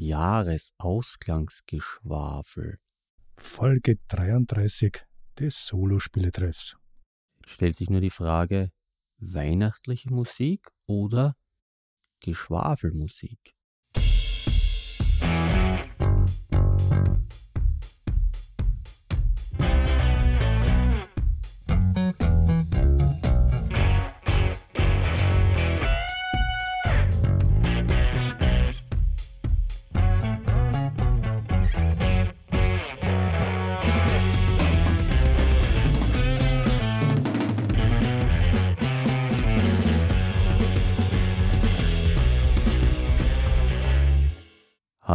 Jahresausklangsgeschwafel. Folge 33 des Solospieletreffs. Stellt sich nur die Frage, weihnachtliche Musik oder Geschwafelmusik?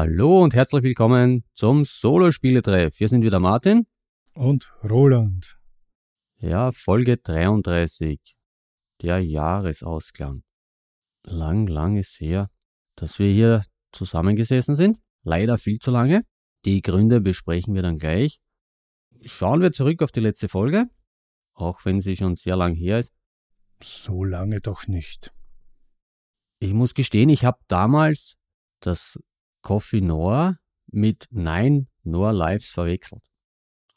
Hallo und herzlich willkommen zum Solo-Spieletreff. Hier sind wieder Martin. Und Roland. Ja, Folge 33. Der Jahresausklang. Lang, lang ist her, dass wir hier zusammengesessen sind. Leider viel zu lange. Die Gründe besprechen wir dann gleich. Schauen wir zurück auf die letzte Folge, auch wenn sie schon sehr lang her ist. So lange doch nicht. Ich muss gestehen, ich habe damals das Coffee Noir mit Nein Noir Lives verwechselt.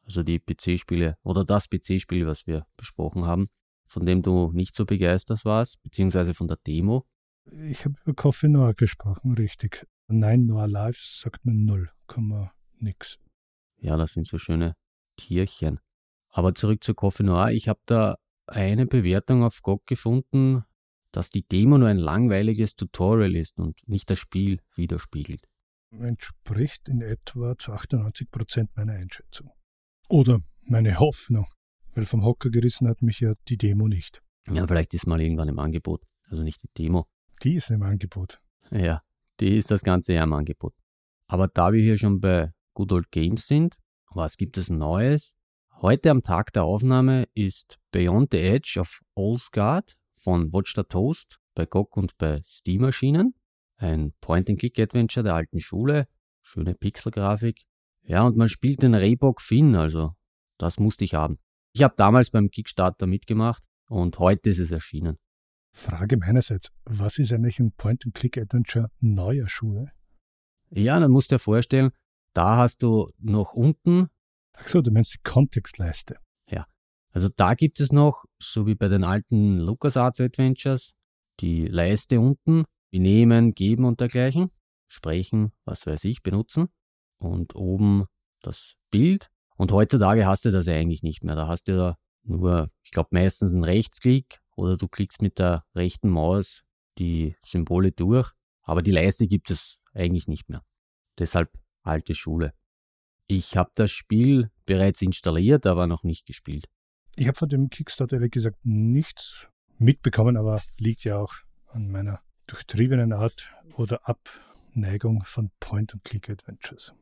Also die PC-Spiele oder das PC-Spiel, was wir besprochen haben, von dem du nicht so begeistert warst, beziehungsweise von der Demo. Ich habe über Coffee Noir gesprochen, richtig. Nein Noir Lives sagt man null, Komma nix. Ja, das sind so schöne Tierchen. Aber zurück zu Coffee Noir. Ich habe da eine Bewertung auf GOG gefunden, dass die Demo nur ein langweiliges Tutorial ist und nicht das Spiel widerspiegelt entspricht in etwa zu 98 Prozent meiner Einschätzung. Oder meine Hoffnung, weil vom Hocker gerissen hat mich ja die Demo nicht. Ja, vielleicht ist mal irgendwann im Angebot, also nicht die Demo. Die ist im Angebot. Ja, die ist das Ganze ja im Angebot. Aber da wir hier schon bei Good Old Games sind, was gibt es Neues? Heute am Tag der Aufnahme ist Beyond the Edge of Guard von Watch the Toast bei GOG und bei Steam erschienen. Ein Point-and-Click-Adventure der alten Schule, schöne Pixelgrafik. Ja, und man spielt den Rehbock Finn, also das musste ich haben. Ich habe damals beim Kickstarter mitgemacht und heute ist es erschienen. Frage meinerseits, was ist eigentlich ein Point-and-Click-Adventure neuer Schule? Ja, dann musst du dir vorstellen, da hast du noch unten. Ach so, du meinst die Kontextleiste. Ja, also da gibt es noch, so wie bei den alten LucasArts Adventures, die Leiste unten wie nehmen, geben und dergleichen, sprechen, was weiß ich, benutzen und oben das Bild. Und heutzutage hast du das ja eigentlich nicht mehr. Da hast du da nur, ich glaube, meistens einen Rechtsklick oder du klickst mit der rechten Maus die Symbole durch. Aber die Leiste gibt es eigentlich nicht mehr. Deshalb alte Schule. Ich habe das Spiel bereits installiert, aber noch nicht gespielt. Ich habe von dem Kickstarter ehrlich gesagt nichts mitbekommen, aber liegt ja auch an meiner durchtriebenen Art oder Abneigung von Point-and-Click-Adventures.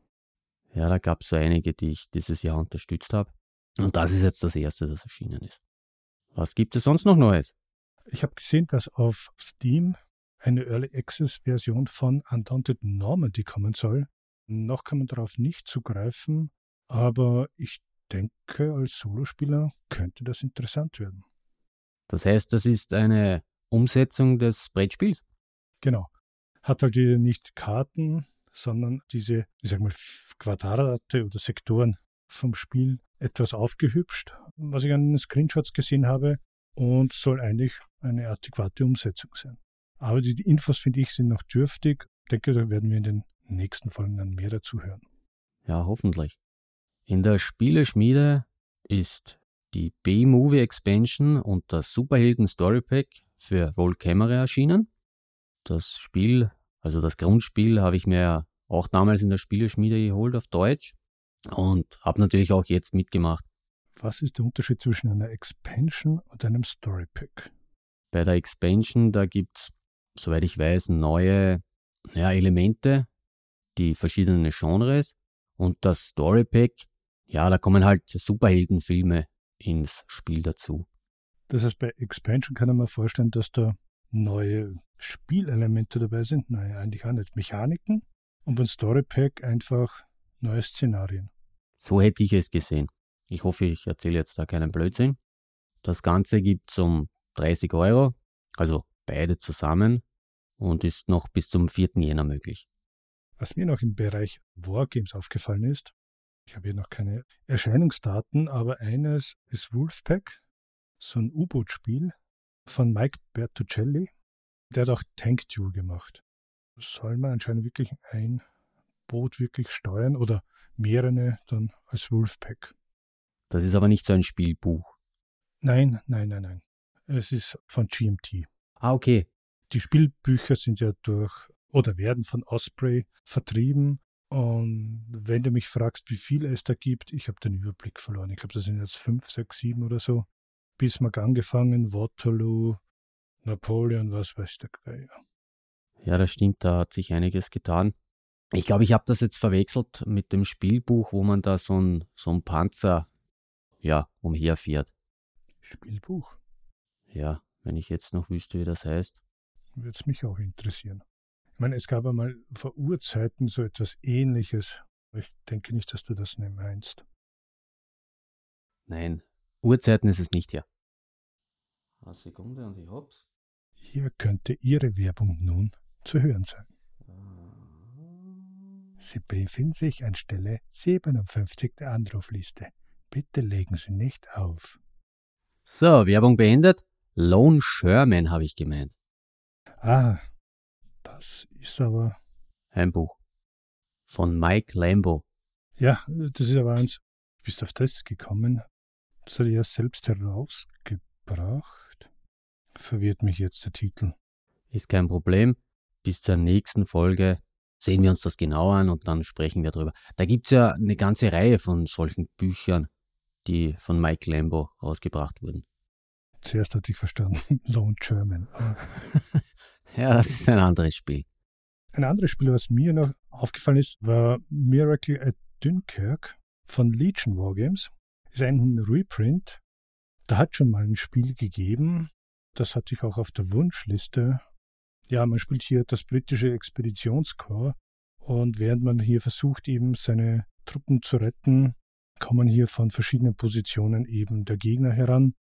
Ja, da gab es so einige, die ich dieses Jahr unterstützt habe. Und das ist jetzt das erste, das erschienen ist. Was gibt es sonst noch Neues? Ich habe gesehen, dass auf Steam eine Early Access Version von Undaunted Normandy kommen soll. Noch kann man darauf nicht zugreifen, aber ich denke, als Solospieler könnte das interessant werden. Das heißt, das ist eine Umsetzung des Brettspiels? Genau. Hat halt nicht Karten, sondern diese, ich sag mal, Quadrate oder Sektoren vom Spiel etwas aufgehübscht, was ich an den Screenshots gesehen habe, und soll eigentlich eine adäquate Umsetzung sein. Aber die, Infos, finde ich, sind noch dürftig. Ich denke, da werden wir in den nächsten Folgen dann mehr dazu hören. Ja, hoffentlich. In der Spieleschmiede ist die B-Movie Expansion und das Superhelden Story Pack für Roll Camera erschienen das Spiel, also das Grundspiel, habe ich mir auch damals in der Spieleschmiede geholt auf Deutsch und habe natürlich auch jetzt mitgemacht. Was ist der Unterschied zwischen einer Expansion und einem Story Pack? Bei der Expansion, da gibt es, soweit ich weiß, neue ja, Elemente, die verschiedenen Genres und das Story Pack, ja, da kommen halt Superheldenfilme ins Spiel dazu. Das heißt, bei Expansion kann man mir vorstellen, dass da neue Spielelemente dabei sind, neue eigentlich auch nicht Mechaniken und beim Story Pack einfach neue Szenarien. So hätte ich es gesehen. Ich hoffe, ich erzähle jetzt da keinen Blödsinn. Das Ganze gibt es um 30 Euro, also beide zusammen und ist noch bis zum 4. Jänner möglich. Was mir noch im Bereich Wargames aufgefallen ist, ich habe hier noch keine Erscheinungsdaten, aber eines ist Wolfpack, so ein U-Boot-Spiel von Mike Bertuccelli. Der hat auch Tank Duel gemacht. Soll man anscheinend wirklich ein Boot wirklich steuern oder mehrere dann als Wolfpack. Das ist aber nicht so ein Spielbuch. Nein, nein, nein, nein. Es ist von GMT. Ah, okay. Die Spielbücher sind ja durch oder werden von Osprey vertrieben. Und wenn du mich fragst, wie viele es da gibt, ich habe den Überblick verloren. Ich glaube, das sind jetzt fünf, sechs, sieben oder so. Bismarck angefangen, Waterloo, Napoleon, was weiß der Geier. Ja, das stimmt, da hat sich einiges getan. Ich glaube, ich habe das jetzt verwechselt mit dem Spielbuch, wo man da so ein, so ein Panzer ja, umherfährt. Spielbuch? Ja, wenn ich jetzt noch wüsste, wie das heißt. Würde es mich auch interessieren. Ich meine, es gab einmal vor Urzeiten so etwas ähnliches. Aber ich denke nicht, dass du das nicht meinst. Nein, Urzeiten ist es nicht, ja. Eine Sekunde und ich hab's. Hier könnte Ihre Werbung nun zu hören sein. Sie befinden sich an Stelle 57 der Anrufliste. Bitte legen Sie nicht auf. So, Werbung beendet. Lone Sherman habe ich gemeint. Ah, das ist aber. Ein Buch. Von Mike Lambo. Ja, das ist aber eins. Du bist auf das gekommen. Hat er ja selbst herausgebracht. Verwirrt mich jetzt der Titel. Ist kein Problem. Bis zur nächsten Folge sehen wir uns das genau an und dann sprechen wir drüber. Da gibt es ja eine ganze Reihe von solchen Büchern, die von Mike Lambo rausgebracht wurden. Zuerst hatte ich verstanden, Lone German. ja, das ist ein anderes Spiel. Ein anderes Spiel, was mir noch aufgefallen ist, war Miracle at Dunkirk von Legion Wargames. Ist ein Reprint. Da hat schon mal ein Spiel gegeben. Das hatte ich auch auf der Wunschliste. Ja, man spielt hier das britische Expeditionskorps und während man hier versucht, eben seine Truppen zu retten, kommen hier von verschiedenen Positionen eben der Gegner heran.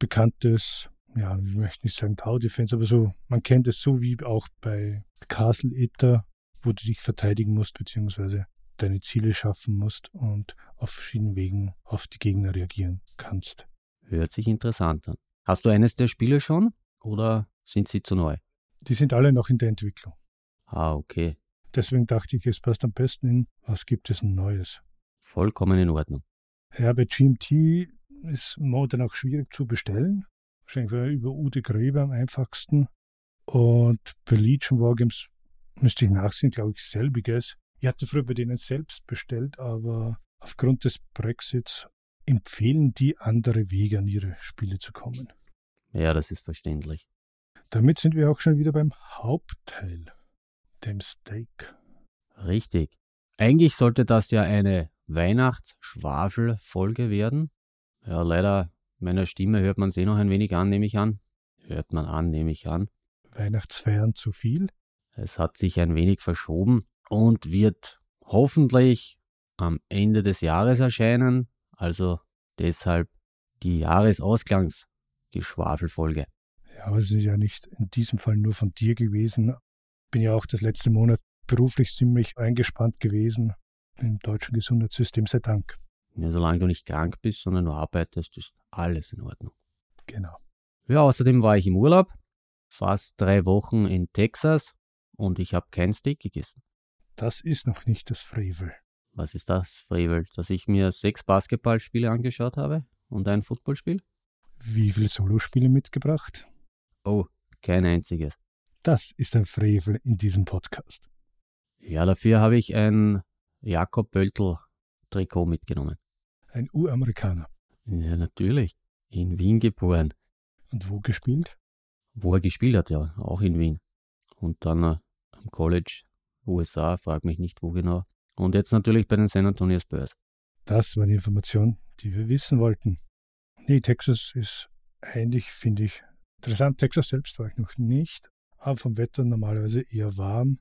Bekanntes, ja, ich möchte nicht sagen Tower Defense, aber so, man kennt es so wie auch bei Castle Ether, wo du dich verteidigen musst, beziehungsweise deine Ziele schaffen musst und auf verschiedenen Wegen auf die Gegner reagieren kannst. Hört sich interessant an. Hast du eines der Spiele schon oder sind sie zu neu? Die sind alle noch in der Entwicklung. Ah, okay. Deswegen dachte ich, es passt am besten in, was gibt es Neues? Vollkommen in Ordnung. Ja, bei GMT ist Modern auch schwierig zu bestellen. Wahrscheinlich über Ude Gräber am einfachsten. Und bei Legion Wargames müsste ich nachsehen, glaube ich, selbiges. Ich hatte früher bei denen selbst bestellt, aber aufgrund des Brexits empfehlen die andere Wege, an ihre Spiele zu kommen. Ja, das ist verständlich. Damit sind wir auch schon wieder beim Hauptteil, dem Steak. Richtig. Eigentlich sollte das ja eine Weihnachtsschwafel-Folge werden. Ja, leider, meiner Stimme hört man es eh noch ein wenig an, nehme ich an. Hört man an, nehme ich an. Weihnachtsfeiern zu viel? Es hat sich ein wenig verschoben und wird hoffentlich am Ende des Jahres erscheinen. Also deshalb die Jahresausgangsgeschwafelfolge. Ja, aber es ist ja nicht in diesem Fall nur von dir gewesen. Bin ja auch das letzte Monat beruflich ziemlich eingespannt gewesen im deutschen Gesundheitssystem, sei Dank. Ja, solange du nicht krank bist, sondern nur arbeitest, ist alles in Ordnung. Genau. Ja, außerdem war ich im Urlaub, fast drei Wochen in Texas und ich habe kein Steak gegessen. Das ist noch nicht das Frevel. Was ist das, Frevel? Dass ich mir sechs Basketballspiele angeschaut habe und ein Footballspiel? Wie viele Solospiele mitgebracht? Oh, kein einziges. Das ist ein Frevel in diesem Podcast. Ja, dafür habe ich ein Jakob Böltl Trikot mitgenommen. Ein Uramerikaner. Ja, natürlich. In Wien geboren. Und wo gespielt? Wo er gespielt hat, ja, auch in Wien. Und dann äh, am College, USA, frag mich nicht wo genau. Und jetzt natürlich bei den San Antonio Spurs. Das war die Information, die wir wissen wollten. Nee, Texas ist eigentlich, finde ich, interessant. Texas selbst war ich noch nicht, aber vom Wetter normalerweise eher warm,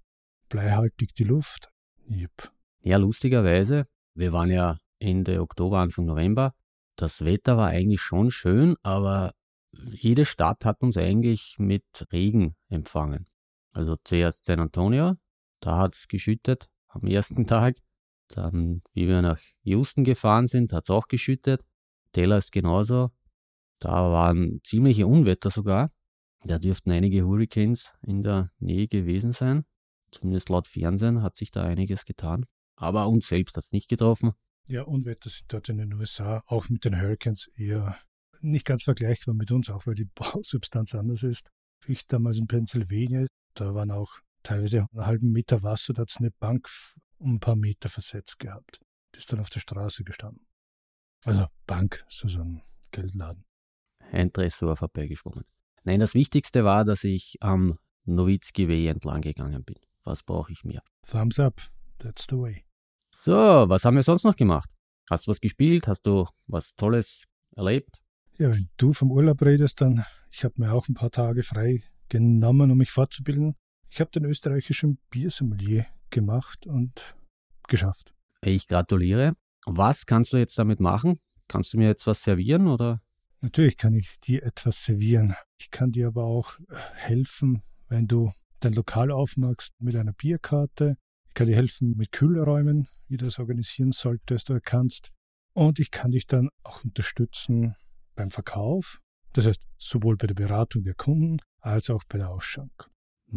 bleihaltig die Luft. Yep. Ja, lustigerweise, wir waren ja Ende Oktober, Anfang November. Das Wetter war eigentlich schon schön, aber jede Stadt hat uns eigentlich mit Regen empfangen. Also zuerst San Antonio, Da hat es geschüttet am ersten Tag. Dann, wie wir nach Houston gefahren sind, hat es auch geschüttet. Dallas genauso. Da waren ziemliche Unwetter sogar. Da dürften einige Hurricanes in der Nähe gewesen sein. Zumindest laut Fernsehen hat sich da einiges getan. Aber uns selbst hat es nicht getroffen. Ja, Unwetter sind dort in den USA auch mit den Hurricanes eher nicht ganz vergleichbar mit uns, auch weil die Bausubstanz anders ist. Ich damals in Pennsylvania, da waren auch teilweise einen halben Meter Wasser, da hat es eine Bank um ein paar Meter versetzt gehabt. Die ist dann auf der Straße gestanden. Also Bank, so, so ein Geldladen. Ein Tresor vorbeigeschwommen. Nein, das Wichtigste war, dass ich am Nowitzki Way entlang gegangen bin. Was brauche ich mehr? Thumbs up, that's the way. So, was haben wir sonst noch gemacht? Hast du was gespielt? Hast du was Tolles erlebt? Ja, wenn du vom Urlaub redest, dann, ich habe mir auch ein paar Tage frei genommen, um mich fortzubilden. Ich habe den österreichischen Biersommelier gemacht und geschafft. Ich gratuliere. Was kannst du jetzt damit machen? Kannst du mir jetzt was servieren oder? Natürlich kann ich dir etwas servieren. Ich kann dir aber auch helfen, wenn du dein Lokal aufmachst mit einer Bierkarte. Ich kann dir helfen mit Kühlräumen, wie du das organisieren solltest oder kannst. Und ich kann dich dann auch unterstützen beim Verkauf. Das heißt, sowohl bei der Beratung der Kunden als auch bei der Ausschank.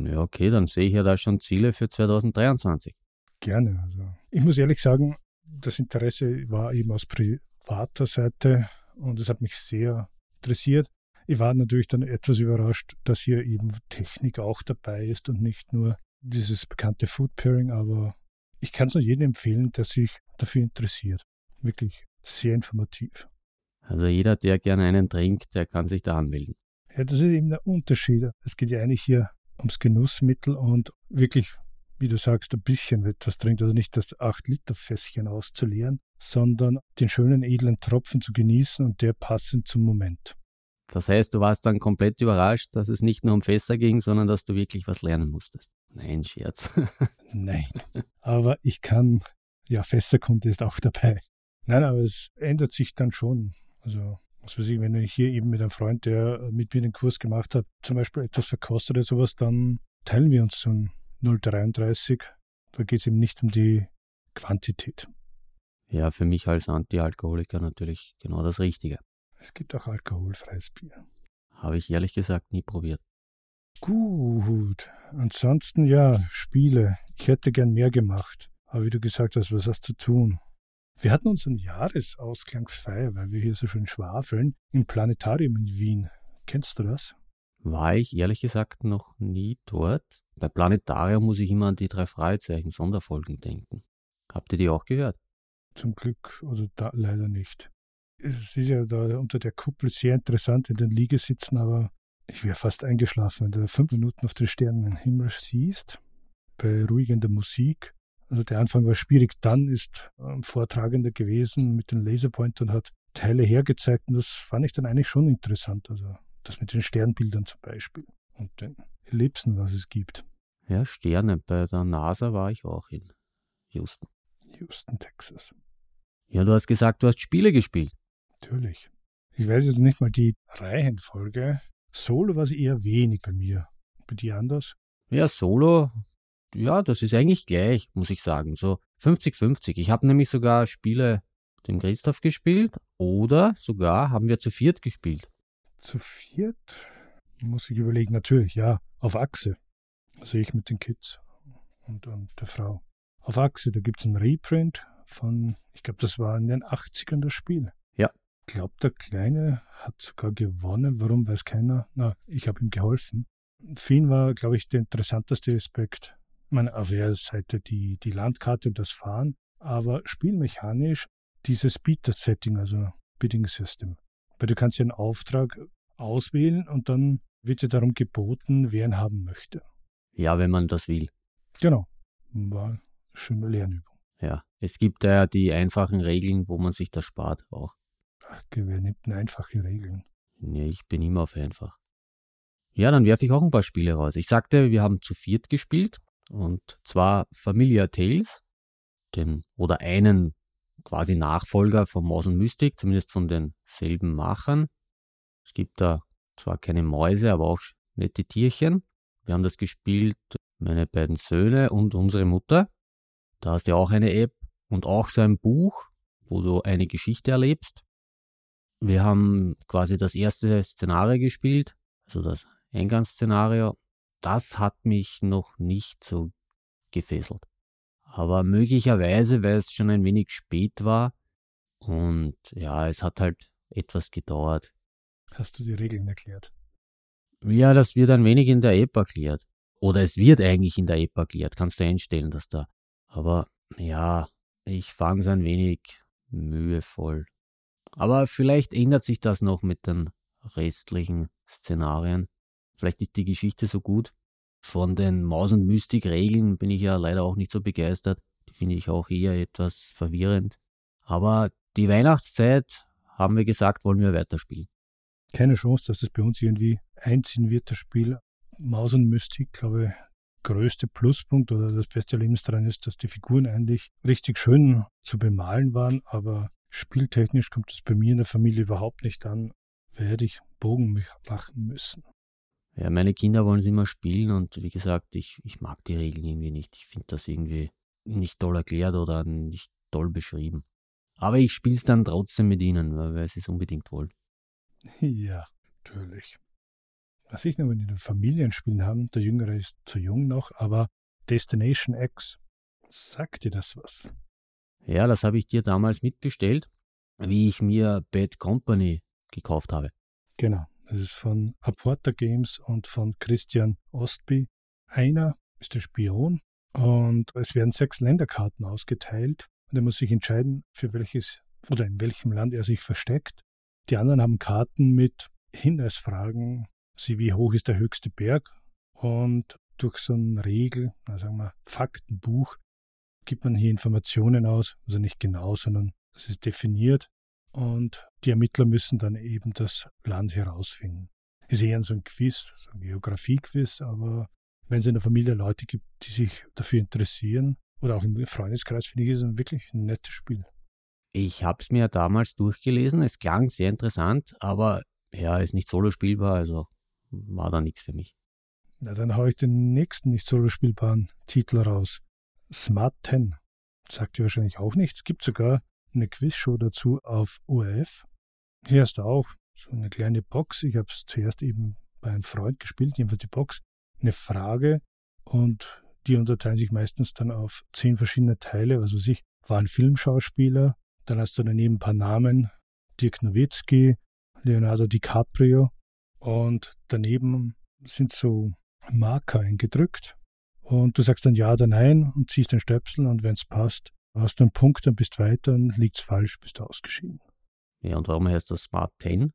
Ja, okay, dann sehe ich ja da schon Ziele für 2023. Gerne. Also ich muss ehrlich sagen, das Interesse war eben aus privater Seite und es hat mich sehr interessiert. Ich war natürlich dann etwas überrascht, dass hier eben Technik auch dabei ist und nicht nur dieses bekannte Food Pairing, aber ich kann es nur jedem empfehlen, der sich dafür interessiert. Wirklich sehr informativ. Also jeder, der gerne einen trinkt, der kann sich da anmelden. Ja, das ist eben der Unterschied. Es geht ja eigentlich hier ums Genussmittel und wirklich, wie du sagst, ein bisschen etwas trinkt. Also nicht das 8-Liter-Fässchen auszuleeren, sondern den schönen edlen Tropfen zu genießen und der passend zum Moment. Das heißt, du warst dann komplett überrascht, dass es nicht nur um Fässer ging, sondern dass du wirklich was lernen musstest. Nein, Scherz. Nein. Aber ich kann, ja, Fässerkunde ist auch dabei. Nein, aber es ändert sich dann schon. Also, was weiß ich, wenn ich hier eben mit einem Freund, der mit mir den Kurs gemacht hat, zum Beispiel etwas verkostet oder sowas, dann teilen wir uns so ein 0,33. Da geht es eben nicht um die Quantität. Ja, für mich als Antialkoholiker natürlich genau das Richtige. Es gibt auch alkoholfreies Bier. Habe ich ehrlich gesagt nie probiert. Gut. Ansonsten ja, Spiele. Ich hätte gern mehr gemacht. Aber wie du gesagt hast, was hast du zu tun? Wir hatten unseren Jahresausklangsfeier, weil wir hier so schön schwafeln, im Planetarium in Wien. Kennst du das? War ich ehrlich gesagt noch nie dort. Bei Planetarium muss ich immer an die drei Fragezeichen Sonderfolgen denken. Habt ihr die auch gehört? Zum Glück, also da leider nicht. Es ist ja da unter der Kuppel sehr interessant in den Liegesitzen, aber ich wäre fast eingeschlafen, wenn du fünf Minuten auf den Sternenhimmel siehst, bei ruhigender Musik. Also der Anfang war schwierig. Dann ist ein Vortragender gewesen mit den Laserpoint und hat Teile hergezeigt und das fand ich dann eigentlich schon interessant. Also das mit den Sternbildern zum Beispiel und den Ellipsen, was es gibt. Ja, Sterne. Bei der NASA war ich auch in Houston. Houston, Texas. Ja, du hast gesagt, du hast Spiele gespielt. Natürlich. Ich weiß jetzt nicht mal die Reihenfolge. Solo war es eher wenig bei mir. Bei dir anders? Ja, Solo, ja, das ist eigentlich gleich, muss ich sagen. So 50-50. Ich habe nämlich sogar Spiele dem Christoph gespielt oder sogar haben wir zu viert gespielt. Zu viert? Muss ich überlegen, natürlich, ja, auf Achse. Also ich mit den Kids und, und der Frau. Auf Achse, da gibt es ein Reprint von, ich glaube, das war in den 80ern das Spiel. Ja. Ich glaube, der Kleine hat sogar gewonnen. Warum, weiß keiner. Na, ich habe ihm geholfen. Für ihn war, glaube ich, der interessanteste Aspekt. Meine, auf der Seite die, die Landkarte und das Fahren, aber spielmechanisch dieses Bieter-Setting, also Bidding System. Weil du kannst ja einen Auftrag auswählen und dann wird dir darum geboten, wer ihn haben möchte. Ja, wenn man das will. Genau. War eine schöne Lernübung. Ja, es gibt ja die einfachen Regeln, wo man sich das spart auch. Ach, wer nimmt denn einfache Regeln? Ja, ich bin immer auf einfach. Ja, dann werfe ich auch ein paar Spiele raus. Ich sagte, wir haben zu viert gespielt und zwar Familiar Tales, den oder einen quasi Nachfolger von Mouse und Mystic, zumindest von denselben Machern. Es gibt da zwar keine Mäuse, aber auch nette Tierchen. Wir haben das gespielt meine beiden Söhne und unsere Mutter. Da hast du auch eine App und auch so ein Buch, wo du eine Geschichte erlebst. Wir haben quasi das erste Szenario gespielt, also das Eingangsszenario. Das hat mich noch nicht so gefesselt. Aber möglicherweise, weil es schon ein wenig spät war und ja, es hat halt etwas gedauert. Hast du die Regeln erklärt? Ja, das wird ein wenig in der App erklärt. Oder es wird eigentlich in der App erklärt. Kannst du einstellen, dass da. Aber ja, ich fand es ein wenig mühevoll. Aber vielleicht ändert sich das noch mit den restlichen Szenarien. Vielleicht ist die Geschichte so gut. Von den Maus- und Mystik-Regeln bin ich ja leider auch nicht so begeistert. Die finde ich auch eher etwas verwirrend. Aber die Weihnachtszeit, haben wir gesagt, wollen wir weiterspielen. Keine Chance, dass es bei uns irgendwie einziehen wird, das Spiel. Maus und Mystik, glaube ich, größte Pluspunkt oder das beste Erlebnis daran ist, dass die Figuren eigentlich richtig schön zu bemalen waren, aber spieltechnisch kommt das bei mir in der Familie überhaupt nicht an. Werde ich Bogen machen müssen. Ja, meine Kinder wollen es immer spielen und wie gesagt, ich, ich mag die Regeln irgendwie nicht. Ich finde das irgendwie nicht toll erklärt oder nicht toll beschrieben. Aber ich spiele es dann trotzdem mit ihnen, weil sie es unbedingt wollen. Ja, natürlich. Was ich noch in den Familienspielen haben, der Jüngere ist zu jung noch, aber Destination X, sagt dir das was? Ja, das habe ich dir damals mitbestellt, wie ich mir Bad Company gekauft habe. Genau, das ist von Aporta Games und von Christian Ostby. Einer ist der Spion und es werden sechs Länderkarten ausgeteilt und er muss sich entscheiden, für welches oder in welchem Land er sich versteckt. Die anderen haben Karten mit Hinweisfragen, sie wie hoch ist der höchste Berg und durch so ein Regel, also sagen wir Faktenbuch, gibt man hier Informationen aus, also nicht genau, sondern es ist definiert und die Ermittler müssen dann eben das Land herausfinden. Ist eher so ein Quiz, so ein Geografie-Quiz, aber wenn es in der Familie Leute gibt, die sich dafür interessieren, oder auch im Freundeskreis, finde ich, ist es wirklich ein nettes Spiel. Ich habe es mir damals durchgelesen, es klang sehr interessant, aber ja, ist nicht solo spielbar, also war da nichts für mich. Na, dann haue ich den nächsten nicht solo spielbaren Titel raus. Smart 10. Sagt dir wahrscheinlich auch nichts. Gibt sogar eine Quizshow dazu auf ORF. Hier hast du auch so eine kleine Box. Ich habe es zuerst eben bei einem Freund gespielt, jedenfalls die Box. Eine Frage und die unterteilen sich meistens dann auf zehn verschiedene Teile. Also sich war ein Filmschauspieler, dann hast du daneben ein paar Namen. Dirk Nowitzki, Leonardo DiCaprio und daneben sind so Marker eingedrückt. Und du sagst dann Ja oder Nein und ziehst den Stöpsel und wenn es passt, hast du einen Punkt, dann bist du weiter und liegt es falsch, bist du ausgeschieden. Ja, und warum heißt das Smart 10?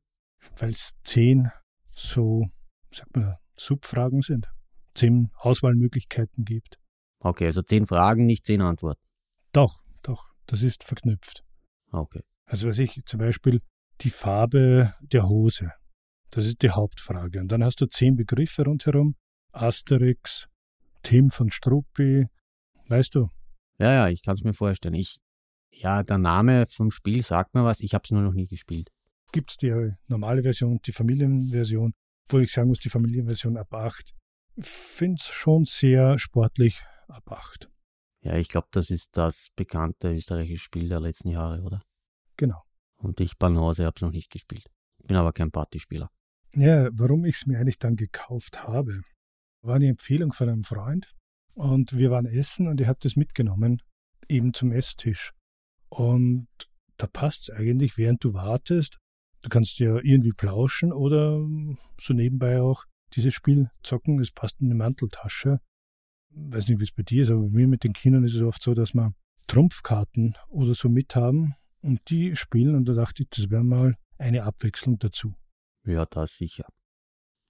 Weil es zehn so, sagt man, Subfragen sind. Zehn Auswahlmöglichkeiten gibt. Okay, also zehn Fragen, nicht zehn Antworten. Doch, doch, das ist verknüpft. Okay. Also weiß ich zum Beispiel die Farbe der Hose. Das ist die Hauptfrage. Und dann hast du zehn Begriffe rundherum. Asterix, Tim von Struppi, weißt du? Ja, ja, ich kann es mir vorstellen. Ich, ja, der Name vom Spiel sagt mir was, ich habe es nur noch nie gespielt. Gibt es die normale Version, die Familienversion, wo ich sagen muss, die Familienversion ab 8. Finde es schon sehr sportlich ab 8. Ja, ich glaube, das ist das bekannte österreichische Spiel der letzten Jahre, oder? Genau. Und ich Banause habe es noch nicht gespielt. Bin aber kein Partyspieler. Ja, warum ich es mir eigentlich dann gekauft habe, war eine Empfehlung von einem Freund. Und wir waren essen und er hat das mitgenommen, eben zum Esstisch. Und da passt es eigentlich, während du wartest. Du kannst ja irgendwie plauschen oder so nebenbei auch dieses Spiel zocken. Es passt in eine Manteltasche. Ich weiß nicht, wie es bei dir ist, aber bei mir mit den Kindern ist es oft so, dass wir Trumpfkarten oder so mithaben und die spielen. Und da dachte ich, das wäre mal eine Abwechslung dazu. Ja, das sicher.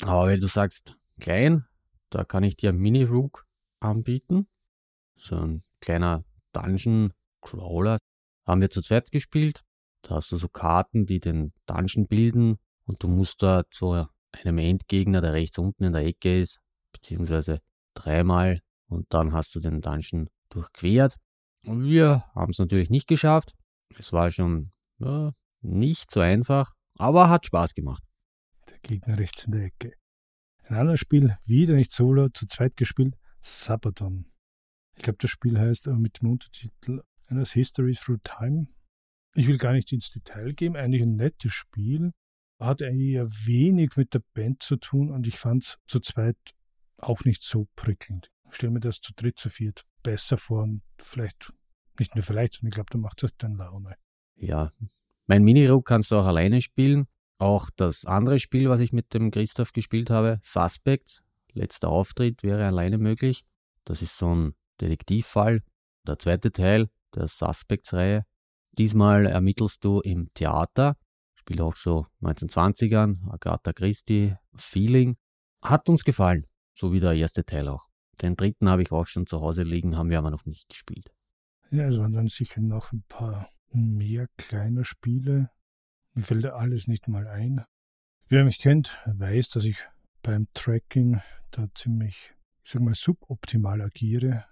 Aber wenn du sagst klein, da kann ich dir Mini Rook anbieten. So ein kleiner Dungeon Crawler. Haben wir zu zweit gespielt. Da hast du so Karten, die den Dungeon bilden und du musst da zu einem Endgegner, der rechts unten in der Ecke ist, beziehungsweise dreimal und dann hast du den Dungeon durchquert. Und wir haben es natürlich nicht geschafft. Es war schon ja, nicht so einfach, aber hat Spaß gemacht. Der Gegner rechts in der Ecke. Ein anderes Spiel, wieder nicht solo, zu zweit gespielt, Sabaton. Ich glaube, das Spiel heißt aber mit dem Untertitel Anna's History Through Time. Ich will gar nicht ins Detail gehen, eigentlich ein nettes Spiel. Hat eher wenig mit der Band zu tun und ich fand es zu zweit auch nicht so prickelnd. Ich stelle mir das zu dritt, zu viert besser vor und vielleicht, nicht nur vielleicht, sondern ich glaube, da macht es dann Laune. Ja, mein Mini-Rook kannst du auch alleine spielen. Auch das andere Spiel, was ich mit dem Christoph gespielt habe, Suspects, letzter Auftritt, wäre alleine möglich. Das ist so ein Detektivfall. Der zweite Teil der Suspects-Reihe. Diesmal ermittelst du im Theater. Spiel auch so 1920ern, Agatha Christie, Feeling. Hat uns gefallen, so wie der erste Teil auch. Den dritten habe ich auch schon zu Hause liegen, haben wir aber noch nicht gespielt. Ja, es waren dann sicher noch ein paar mehr kleine Spiele. Mir fällt alles nicht mal ein. Wer mich kennt, weiß, dass ich beim Tracking da ziemlich, ich sag mal, suboptimal agiere.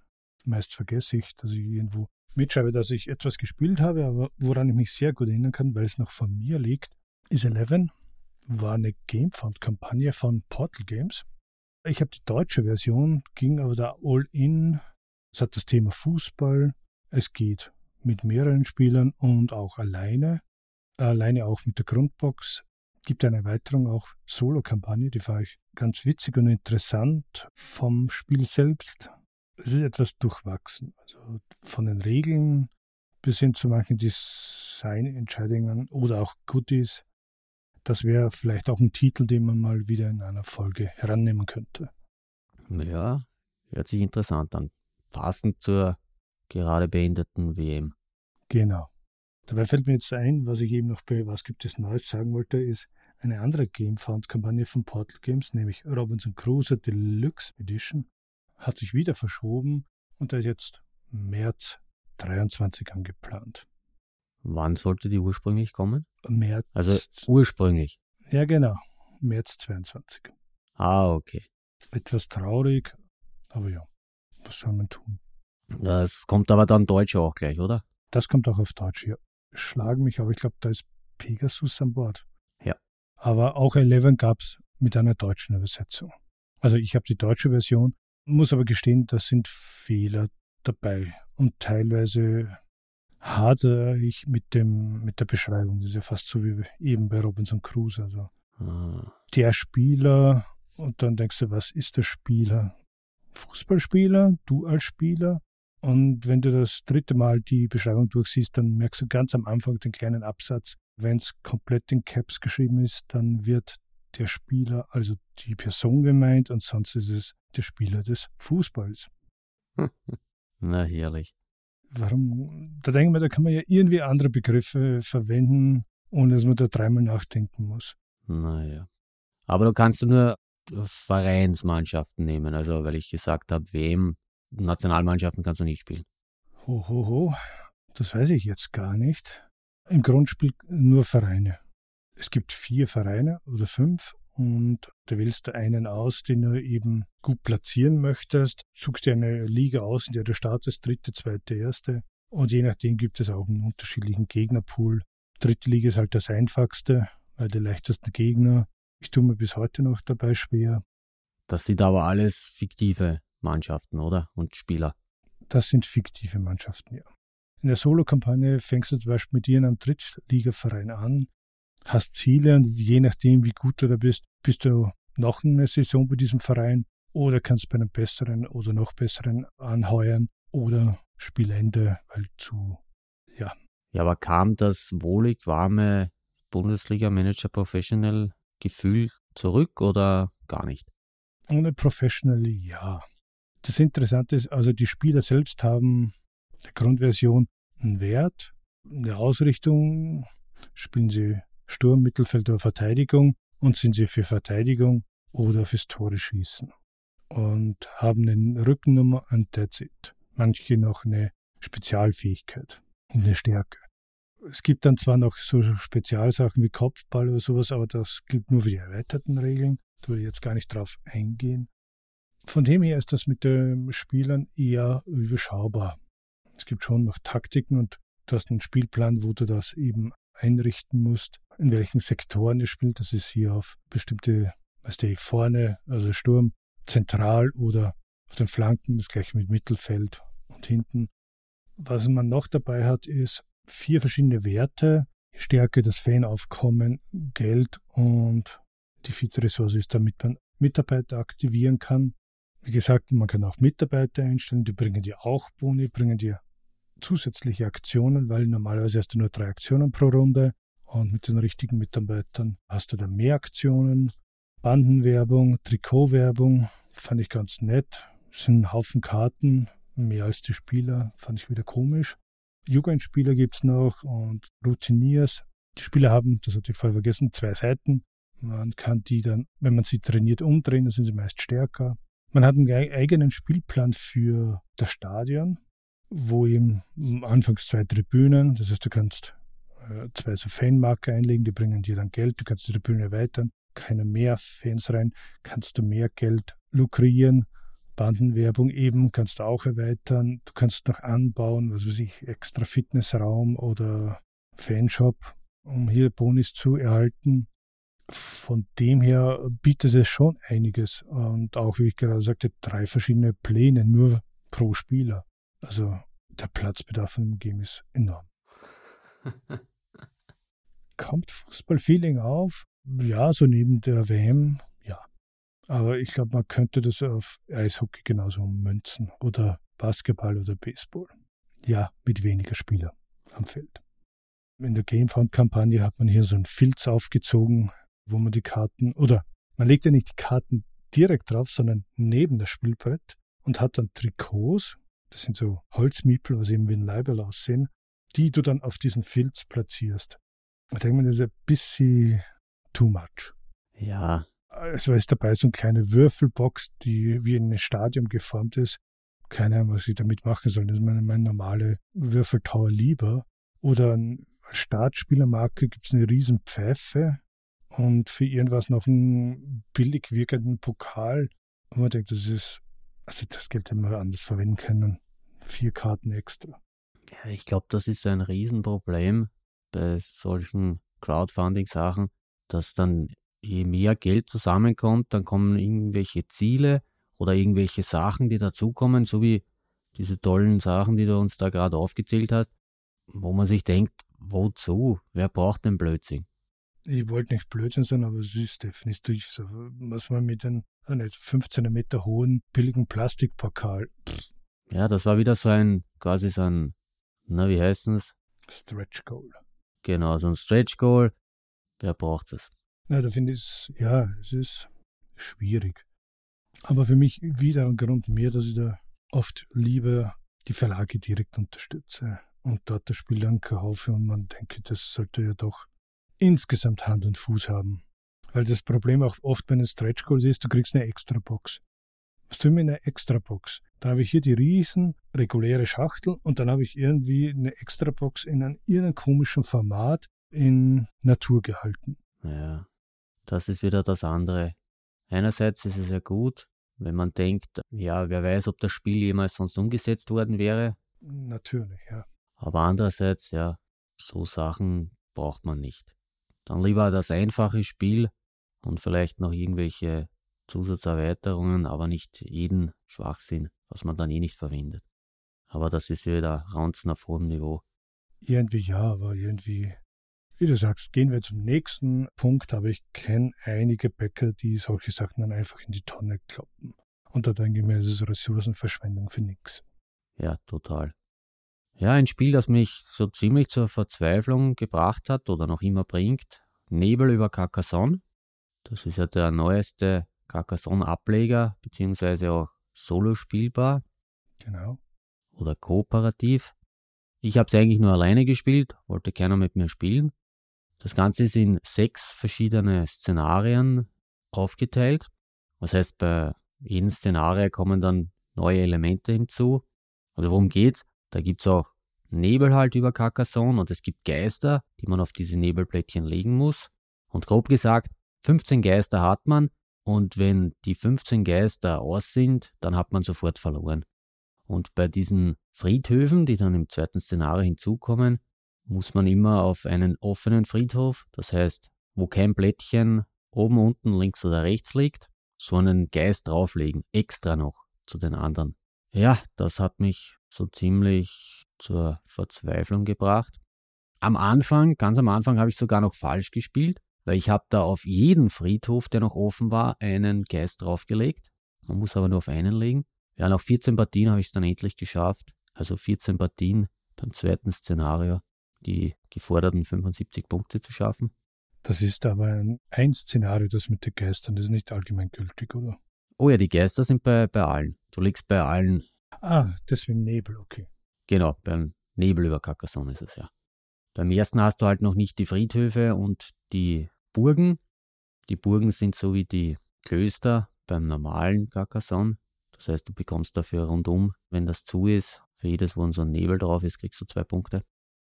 Meist vergesse ich, dass ich irgendwo mitschreibe, dass ich etwas gespielt habe, aber woran ich mich sehr gut erinnern kann, weil es noch von mir liegt, ist Eleven. War eine Gamefound-Kampagne von Portal Games. Ich habe die deutsche Version, ging aber da all in. Es hat das Thema Fußball. Es geht mit mehreren Spielern und auch alleine. Alleine auch mit der Grundbox. Gibt eine Erweiterung, auch Solo-Kampagne, die fand ich ganz witzig und interessant vom Spiel selbst. Es ist etwas durchwachsen. Also von den Regeln bis hin zu manchen Designentscheidungen oder auch Goodies. Das wäre vielleicht auch ein Titel, den man mal wieder in einer Folge herannehmen könnte. Ja, hört sich interessant an. Passend zur gerade beendeten WM. Genau. Dabei fällt mir jetzt ein, was ich eben noch bei Was gibt es Neues sagen wollte, ist eine andere Gamefound-Kampagne von Portal Games, nämlich Robinson Crusoe Deluxe Edition, hat sich wieder verschoben und da ist jetzt März 23 angeplant. Wann sollte die ursprünglich kommen? März. Also ursprünglich. Ja, genau. März 22. Ah, okay. Etwas traurig, aber ja, was soll man tun? Das kommt aber dann Deutsch auch gleich, oder? Das kommt auch auf Deutsch, ja. Schlagen mich, aber ich glaube, da ist Pegasus an Bord. Ja. Aber auch Eleven gab es mit einer deutschen Übersetzung. Also ich habe die deutsche Version, muss aber gestehen, da sind Fehler dabei und teilweise hadere ich mit dem mit der Beschreibung. Das ist ja fast so wie eben bei Robinson Crusoe. Also ah. der Spieler und dann denkst du, was ist der Spieler? Fußballspieler, du als Spieler, und wenn du das dritte Mal die Beschreibung durchsiehst, dann merkst du ganz am Anfang den kleinen Absatz. Wenn es komplett in Caps geschrieben ist, dann wird der Spieler, also die Person gemeint und sonst ist es der Spieler des Fußballs. Na, herrlich. Warum? Da denken wir, da kann man ja irgendwie andere Begriffe verwenden, ohne dass man da dreimal nachdenken muss. Naja. Aber du kannst du nur Vereinsmannschaften nehmen. Also, weil ich gesagt habe, wem Nationalmannschaften kannst du nicht spielen. Ho, ho, ho. Das weiß ich jetzt gar nicht. Im Grundspiel nur Vereine. Es gibt vier Vereine oder fünf und da wählst du einen aus, den du eben gut platzieren möchtest. Suchst dir eine Liga aus, in der du startest, dritte, zweite, erste. Und je nachdem gibt es auch einen unterschiedlichen Gegnerpool. Dritte Liga ist halt das einfachste, weil die leichtesten Gegner. Ich tue mir bis heute noch dabei schwer. Das sind aber alles fiktive Mannschaften, oder? Und Spieler. Das sind fiktive Mannschaften, ja. In der Solo-Kampagne fängst du zum Beispiel mit einem Drittligaverein an, hast Ziele und je nachdem, wie gut du da bist, bist du noch eine Saison bei diesem Verein oder kannst bei einem besseren oder noch besseren anheuern oder Spielende, weil zu, ja. Ja, aber kam das wohlig warme Bundesliga-Manager Professional Gefühl zurück oder gar nicht? Ohne Professional ja. Das Interessante ist, also die Spieler selbst haben der Grundversion einen Wert, eine Ausrichtung, spielen sie Sturm, Mittelfeld oder Verteidigung und sind sie für Verteidigung oder fürs Tore schießen. Und haben eine Rückennummer und that's it. Manche noch eine Spezialfähigkeit und eine Stärke. Es gibt dann zwar noch so Spezialsachen wie Kopfball oder sowas, aber das gilt nur für die erweiterten Regeln. Da würde ich jetzt gar nicht drauf eingehen. Von dem her ist das mit den Spielern eher überschaubar. Es gibt schon noch Taktiken und du hast einen Spielplan, wo du das eben einrichten musst, in welchen Sektoren es spielt. Das ist hier auf bestimmte, weißt du, vorne, also Sturm, zentral oder Auf den Flanken das gleiche mit Mittelfeld und hinten. Was man noch dabei hat, ist vier verschiedene Werte. Stärke, das Fanaufkommen, Geld und die Fit-Ressource ist, damit man Mitarbeiter aktivieren kann. Wie gesagt, man kann auch Mitarbeiter einstellen, die bringen dir auch Boni, bringen dir zusätzliche Aktionen, weil normalerweise hast du nur drei Aktionen pro Runde und mit den richtigen Mitarbeitern hast du dann mehr Aktionen. Bandenwerbung, Trikotwerbung fand ich ganz nett. Es sind ein Haufen Karten, mehr als die Spieler, fand ich wieder komisch. Jugendspieler gibt es noch und Routiniers. Die Spieler haben, das hatte ich vorher vergessen, zwei Seiten. Man kann die dann, wenn man sie trainiert, umdrehen, dann sind sie meist stärker. Man hat einen eigenen Spielplan für das Stadion, wo eben anfangs zwei Tribünen, das heißt, du kannst äh, zwei so Fanmarker einlegen, die bringen dir dann Geld, du kannst die Tribüne erweitern, keine mehr Fans rein, kannst du mehr Geld lukrieren. Bandenwerbung eben kannst du auch erweitern. Du kannst noch anbauen, was weiß ich, extra Fitnessraum oder Fanshop, um hier Bonis zu erhalten von dem her bietet es schon einiges. Und auch, wie ich gerade sagte, drei verschiedene Pläne nur pro Spieler. Also der Platzbedarf im Game ist enorm. Kommt Fußballfeeling auf? Ja, so neben der WM, ja. Aber ich glaube, man könnte das auf Eishockey genauso münzen oder Basketball oder Baseball. Ja, mit weniger Spieler am Feld. In der Gamefound-Kampagne hat man hier so einen Filz aufgezogen, wo man die Karten, oder man legt ja nicht die Karten direkt drauf, sondern neben das Spielbrett und hat dann Trikots, das sind so Holzmiepel, was eben wie ein Leibel aussehen, die du dann auf diesen Filz platzierst. Ich denke mir, das ist ein bisschen too much. Ja. Also ist dabei so eine kleine Würfelbox, die wie in ein Stadion geformt ist. Keine Ahnung, was ich damit machen soll. Das ist meine, meine normale Würfeltower lieber. Oder eine Startspielermarke gibt es eine riesen Pfeife, und für irgendwas noch einen billig wirkenden Pokal. Und man denkt, das ist, also das Geld hätte man anders verwenden können. Vier Karten extra. Ja, ich glaube, das ist ein Riesenproblem bei solchen Crowdfunding-Sachen, dass dann je mehr Geld zusammenkommt, dann kommen irgendwelche Ziele oder irgendwelche Sachen, die dazukommen, so wie diese tollen Sachen, die du uns da gerade aufgezählt hast, wo man sich denkt, wozu? Wer braucht den Blödsinn? Ich wollte nicht Blödsinn sein, aber es ist definitiv so. Was man mit einem 15 Meter hohen, billigen Plastikpokal. Ja, das war wieder so ein, quasi so ein, na, wie heißt es? Stretch Goal. Genau, so ein Stretch Goal. Wer braucht es? Na, da finde ich es, ja, es ist schwierig. Aber für mich wieder ein Grund mehr, dass ich da oft lieber die Verlage direkt unterstütze und dort das Spiel dann kaufe und man denke, das sollte ja doch insgesamt Hand und Fuß haben. Weil das Problem auch oft bei den Stretch Goals ist, du kriegst eine Extra-Box. Was tun wir in einer Extra-Box? Dann habe ich hier die riesen reguläre Schachtel und dann habe ich irgendwie eine Extra-Box in einem irgendeinem komischen Format in Natur gehalten. Ja, das ist wieder das andere. Einerseits ist es ja gut, wenn man denkt, ja, wer weiß, ob das Spiel jemals sonst umgesetzt worden wäre. Natürlich, ja. Aber andererseits, ja, so Sachen braucht man nicht. Dann lieber das einfache Spiel und vielleicht noch irgendwelche Zusatzerweiterungen, aber nicht jeden Schwachsinn, was man dann eh nicht verwendet. Aber das ist wieder Ranzen auf hohem Niveau. Irgendwie ja, aber irgendwie, wie du sagst, gehen wir zum nächsten Punkt. Aber ich kenne einige Bäcker, die solche Sachen dann einfach in die Tonne kloppen. Und da denke ich mir, das ist Ressourcenverschwendung für nichts. Ja, total. Ja, ein Spiel, das mich so ziemlich zur Verzweiflung gebracht hat oder noch immer bringt. Nebel über Carcassonne. Das ist ja der neueste Carcassonne-Ableger, beziehungsweise auch solo spielbar. Genau. Oder kooperativ. Ich habe es eigentlich nur alleine gespielt, wollte keiner mit mir spielen. Das Ganze ist in sechs verschiedene Szenarien aufgeteilt. Das heißt, bei jedem Szenario kommen dann neue Elemente hinzu. Also worum geht's? Da gibt es auch Nebel halt über Carcassonne und es gibt Geister, die man auf diese Nebelplättchen legen muss. Und grob gesagt, 15 Geister hat man und wenn die 15 Geister aus sind, dann hat man sofort verloren. Und bei diesen Friedhöfen, die dann im zweiten Szenario hinzukommen, muss man immer auf einen offenen Friedhof, das heißt, wo kein Plättchen oben, unten, links oder rechts liegt, so einen Geist drauflegen, extra noch zu den anderen. Ja, das hat mich so ziemlich zur Verzweiflung gebracht. Am Anfang, ganz am Anfang, habe ich sogar noch falsch gespielt, weil ich habe da auf jeden Friedhof, der noch offen war, einen Geist draufgelegt. Man muss aber nur auf einen legen. Ja, nach 14 Partien habe ich es dann endlich geschafft. Also 14 Partien beim zweiten Szenario, die geforderten 75 Punkte zu schaffen. Das ist aber ein, Szenario, das mit den Geistern, das ist nicht allgemeingültig, oder? Oh ja, die Geister sind bei, bei allen. Du liegst bei allen. Ah, deswegen Nebel, okay. Genau, beim Nebel über Carcassonne ist es ja. Beim ersten hast du halt noch nicht die Friedhöfe und die Burgen. Die Burgen sind so wie die Klöster beim normalen Carcassonne. Das heißt, du bekommst dafür rundum, wenn das zu ist, für jedes, wo so ein Nebel drauf ist, kriegst du zwei Punkte.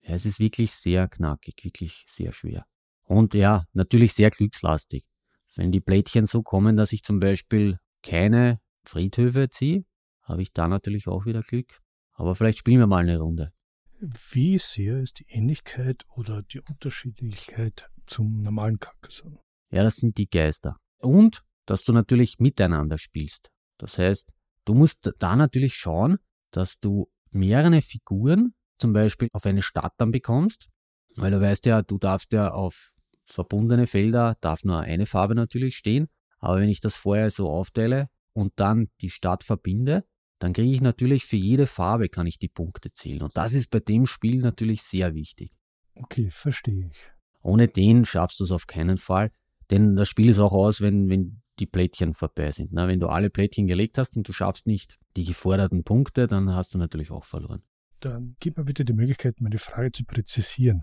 Ja, es ist wirklich sehr knackig, wirklich sehr schwer. Und ja, natürlich sehr glückslastig. Wenn die Plättchen so kommen, dass ich zum Beispiel keine Friedhöfe ziehe, habe ich da natürlich auch wieder Glück. Aber vielleicht spielen wir mal eine Runde. Wie sehr ist die Ähnlichkeit oder die Unterschiedlichkeit zum normalen Carcassonne? Ja, das sind die Geister. Und, dass du natürlich miteinander spielst. Das heißt, du musst da natürlich schauen, dass du mehrere Figuren zum Beispiel auf eine Stadt dann bekommst, weil du weißt ja, du darfst ja auf verbundene Felder, darf nur eine Farbe natürlich stehen, aber wenn ich das vorher so aufteile und dann die Stadt verbinde, dann kriege ich natürlich für jede Farbe kann ich die Punkte zählen und das ist bei dem Spiel natürlich sehr wichtig. Okay, verstehe ich. Ohne den schaffst du es auf keinen Fall, denn das Spiel ist auch aus, wenn, wenn die Plättchen vorbei sind. Na, wenn du alle Plättchen gelegt hast und du schaffst nicht die geforderten Punkte, dann hast du natürlich auch verloren. Dann gib mir bitte die Möglichkeit, meine Frage zu präzisieren.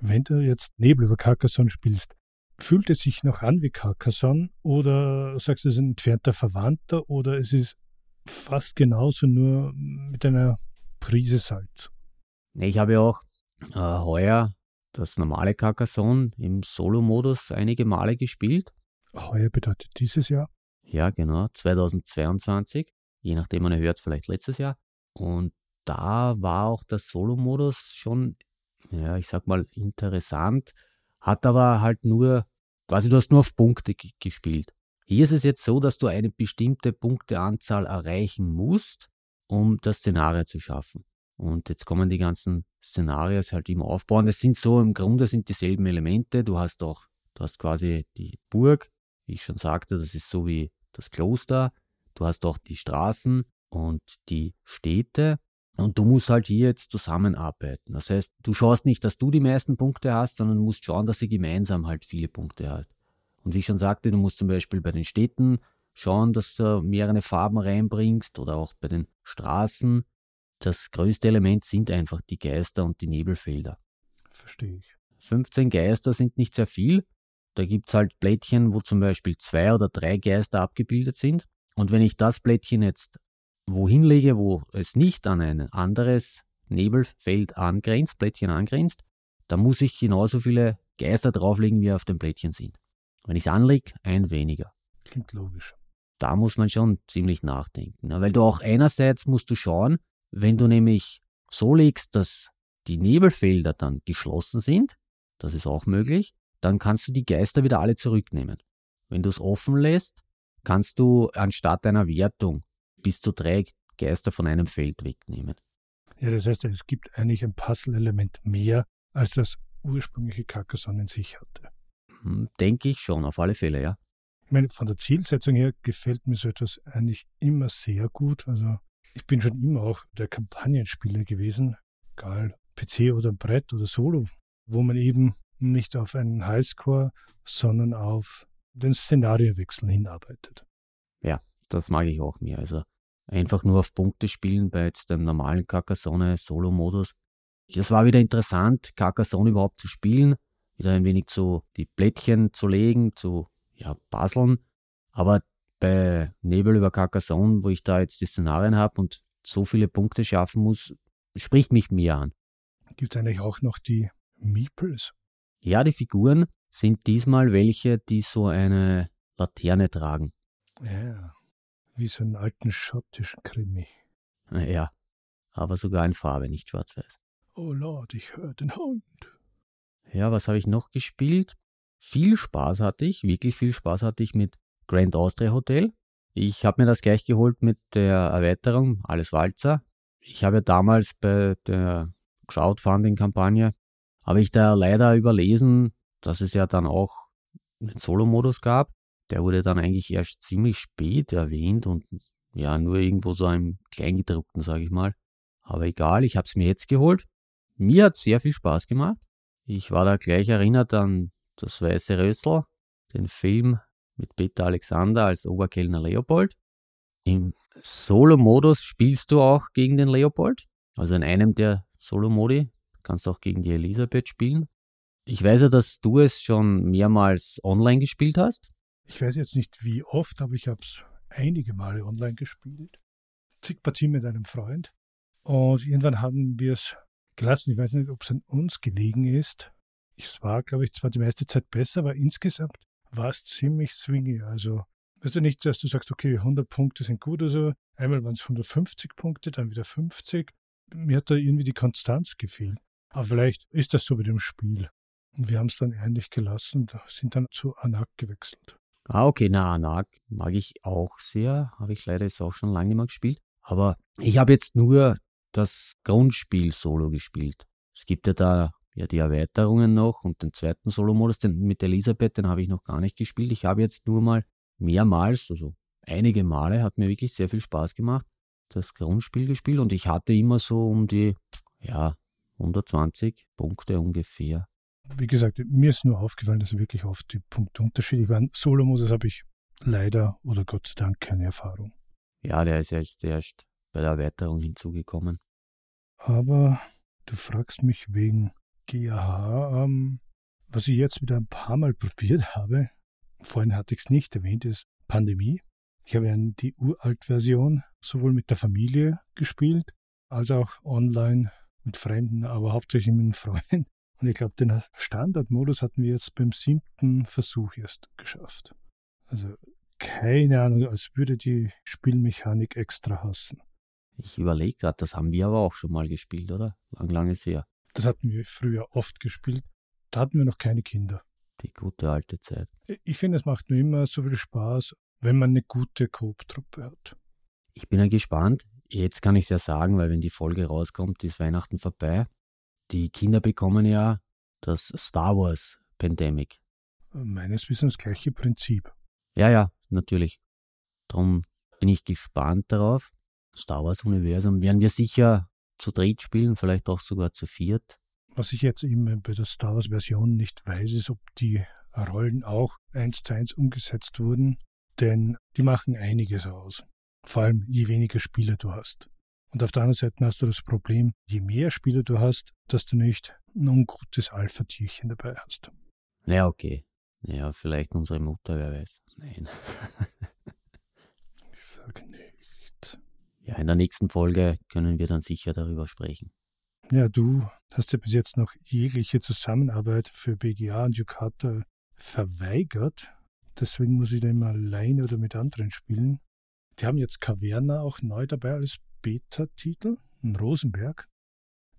Wenn du jetzt Nebel über Carcassonne spielst, fühlt es sich noch an wie Carcassonne oder sagst du, es ist ein entfernter Verwandter oder es ist fast genauso, nur mit einer Prise Salz? Ich habe ja auch äh, heuer das normale Carcassonne im Solo-Modus einige Male gespielt Heuer bedeutet dieses Jahr? Ja, genau, 2022. Je nachdem man hört, vielleicht letztes Jahr. Und da war auch der Solo-Modus schon, ja, ich sag mal, interessant. Hat aber halt nur, quasi du hast nur auf Punkte gespielt. Hier ist es jetzt so, dass du eine bestimmte Punkteanzahl erreichen musst, um das Szenario zu schaffen. Und jetzt kommen die ganzen Szenarios halt immer aufbauen. Es sind so, im Grunde sind dieselben Elemente. Du hast auch, du hast quasi die Burg, wie ich schon sagte, das ist so wie das Kloster. Du hast auch die Straßen und die Städte. Und du musst halt hier jetzt zusammenarbeiten. Das heißt, du schaust nicht, dass du die meisten Punkte hast, sondern musst schauen, dass sie gemeinsam halt viele Punkte hat. Und wie ich schon sagte, du musst zum Beispiel bei den Städten schauen, dass du mehrere Farben reinbringst oder auch bei den Straßen. Das größte Element sind einfach die Geister und die Nebelfelder. Verstehe ich. 15 Geister sind nicht sehr viel, da gibt es halt Blättchen, wo zum Beispiel zwei oder drei Geister abgebildet sind. Und wenn ich das Blättchen jetzt wohin lege, wo es nicht an ein anderes Nebelfeld angrenzt, Blättchen angrenzt, dann muss ich genauso viele Geister drauflegen, wie auf dem Blättchen sind. Wenn ich es anlege, ein weniger. Klingt logisch. Da muss man schon ziemlich nachdenken. Ne? Weil du auch einerseits musst du schauen, wenn du nämlich so legst, dass die Nebelfelder dann geschlossen sind, das ist auch möglich, dann kannst du die Geister wieder alle zurücknehmen. Wenn du es offen lässt, kannst du anstatt einer Wertung bis zu drei Geister von einem Feld wegnehmen. Ja, das heißt, es gibt eigentlich ein Puzzle-Element mehr, als das ursprüngliche Carcassonne in sich hatte. Hm, denke ich schon, auf alle Fälle, ja. Ich meine, von der Zielsetzung her gefällt mir so etwas eigentlich immer sehr gut. Also ich bin schon immer auch der Kampagnenspieler gewesen, egal PC oder Brett oder Solo, wo man eben nicht auf einen Highscore, sondern auf den Szenariowechsel hinarbeitet. Ja, das mag ich auch mehr. Also einfach nur auf Punkte spielen bei jetzt dem normalen Carcassonne Solo-Modus. Das war wieder interessant, Carcassonne überhaupt zu spielen, wieder ein wenig zu die Blättchen zu legen, zu ja, puzzeln. Aber bei Nebel über Carcassonne, wo ich da jetzt die Szenarien habe und so viele Punkte schaffen muss, spricht mich mehr an. Gibt es eigentlich auch noch die Meeples? Ja, die Figuren sind diesmal welche, die so eine Laterne tragen. Ja, wie so einen alten schottischen Krimi. Ja, aber sogar in Farbe, nicht schwarz-weiß. Oh Lord, ich höre den Hund. Ja, was habe ich noch gespielt? Viel Spaß hatte ich, wirklich viel Spaß hatte ich mit Grand Austria Hotel. Ich habe mir das gleich geholt mit der Erweiterung, alles Walzer. Ich habe ja damals bei der Crowdfunding-Kampagne, habe ich da leider überlesen, dass es ja dann auch einen Solo-Modus gab. Der wurde dann eigentlich erst ziemlich spät erwähnt und ja, nur irgendwo so im Kleingedruckten, sage ich mal. Aber egal, ich habe es mir jetzt geholt. Mir hat sehr viel Spaß gemacht. Ich war da gleich erinnert an das Weiße Rössel, den Film mit Peter Alexander als Oberkellner Leopold. Im Solo-Modus spielst du auch gegen den Leopold. Also in einem der Solo-Modi kannst du auch gegen die Elisabeth spielen. Ich weiß ja, dass du es schon mehrmals online gespielt hast. Ich weiß jetzt nicht wie oft, aber ich habe es einige Male online gespielt. Zig Partien mit einem Freund. Und irgendwann haben wir es gelassen. Ich weiß nicht, ob es an uns gelegen ist. Es war, glaube ich, zwar die meiste Zeit besser, aber insgesamt war es ziemlich swingy. Also, weißt du nicht, dass du sagst, okay, 100 Punkte sind gut oder so. Einmal waren es 150 Punkte, dann wieder 50. Mir hat da irgendwie die Konstanz gefehlt. Aber vielleicht ist das so bei dem Spiel. Und wir haben es dann ähnlich gelassen und sind dann zu Anak gewechselt. Ah, okay, na, Anak mag ich auch sehr. Habe ich leider jetzt auch schon lange nicht mehr gespielt. Aber ich habe jetzt nur das Grundspiel solo gespielt. Es gibt ja da ja die Erweiterungen noch und den zweiten Solo-Modus, den mit Elisabeth, den habe ich noch gar nicht gespielt. Ich habe jetzt nur mal mehrmals, also einige Male, hat mir wirklich sehr viel Spaß gemacht, das Grundspiel gespielt und ich hatte immer so um die, ja, 120 Punkte ungefähr. Wie gesagt, mir ist nur aufgefallen, dass wirklich oft die Punkte unterschiedlich waren. Solo-Modus habe ich leider oder Gott sei Dank keine Erfahrung. Ja, der ist jetzt erst bei der Erweiterung hinzugekommen. Aber du fragst mich wegen GAH, ähm, was ich jetzt wieder ein paar Mal probiert habe, vorhin hatte ich es nicht erwähnt, ist Pandemie. Ich habe ja die Uralt-Version sowohl mit der Familie gespielt, als auch online mit Fremden, aber hauptsächlich mit einem Freund. Und ich glaube, den Standardmodus hatten wir jetzt beim siebten Versuch erst geschafft. Also keine Ahnung, als würde die Spielmechanik extra hassen. Ich überlege gerade, das haben wir aber auch schon mal gespielt, oder? Lang, lange sehr. Das hatten wir früher oft gespielt. Da hatten wir noch keine Kinder. Die gute alte Zeit. Ich finde, es macht nur immer so viel Spaß, wenn man eine gute Coop-Truppe hat. Ich bin ja gespannt. Jetzt kann ich es ja sagen, weil wenn die Folge rauskommt, ist Weihnachten vorbei. Die Kinder bekommen ja das Star Wars Pandemic. Meines Wissens gleiche Prinzip. Ja, ja, natürlich. Darum bin ich gespannt darauf. Star Wars Universum werden wir sicher zu dritt spielen, vielleicht auch sogar zu viert. Was ich jetzt eben bei der Star Wars Version nicht weiß, ist, ob die Rollen auch eins zu eins umgesetzt wurden, denn die machen einiges aus. Vor allem, je weniger Spieler du hast. Und auf der anderen Seite hast du das Problem, je mehr Spieler du hast, dass du nicht ein ungutes Alpha-Tierchen dabei hast. Ja, okay. Ja, vielleicht unsere Mutter, wer weiß. Nein. ich sag nicht. Ja, in der nächsten Folge können wir dann sicher darüber sprechen. Ja, du hast ja bis jetzt noch jegliche Zusammenarbeit für BGA und Yukata verweigert. Deswegen muss ich da immer alleine oder mit anderen spielen. Die haben jetzt Caverna auch neu dabei als Beta-Titel, ein Rosenberg.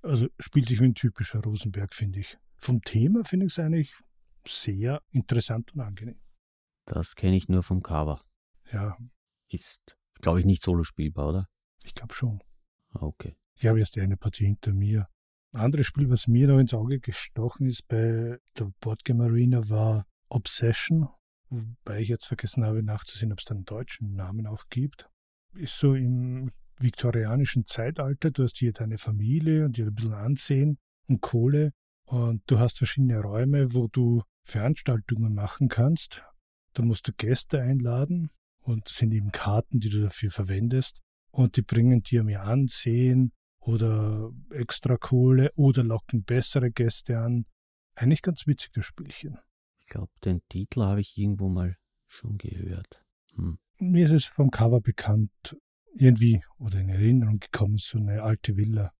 Also spielt sich wie ein typischer Rosenberg, finde ich. Vom Thema finde ich es eigentlich sehr interessant und angenehm. Das kenne ich nur vom Cover. Ja. Ist, glaube ich, nicht solo spielbar, oder? Ich glaube schon. Ah, okay. Ich habe erst eine Partie hinter mir. Ein anderes Spiel, was mir noch ins Auge gestochen ist bei der Boardgame Arena, war Obsession. Wobei ich jetzt vergessen habe nachzusehen, ob es da einen deutschen Namen auch gibt. Ist so im viktorianischen Zeitalter. Du hast hier deine Familie und dir ein bisschen Ansehen und Kohle. Und du hast verschiedene Räume, wo du Veranstaltungen machen kannst. Da musst du Gäste einladen und das sind eben Karten, die du dafür verwendest. Und die bringen dir mehr Ansehen oder extra Kohle oder locken bessere Gäste an. Eigentlich ganz witzig, das Spielchen. Ich glaube, den Titel habe ich irgendwo mal schon gehört. Hm. Mir ist es vom Cover bekannt, irgendwie oder in Erinnerung gekommen, so eine alte Villa.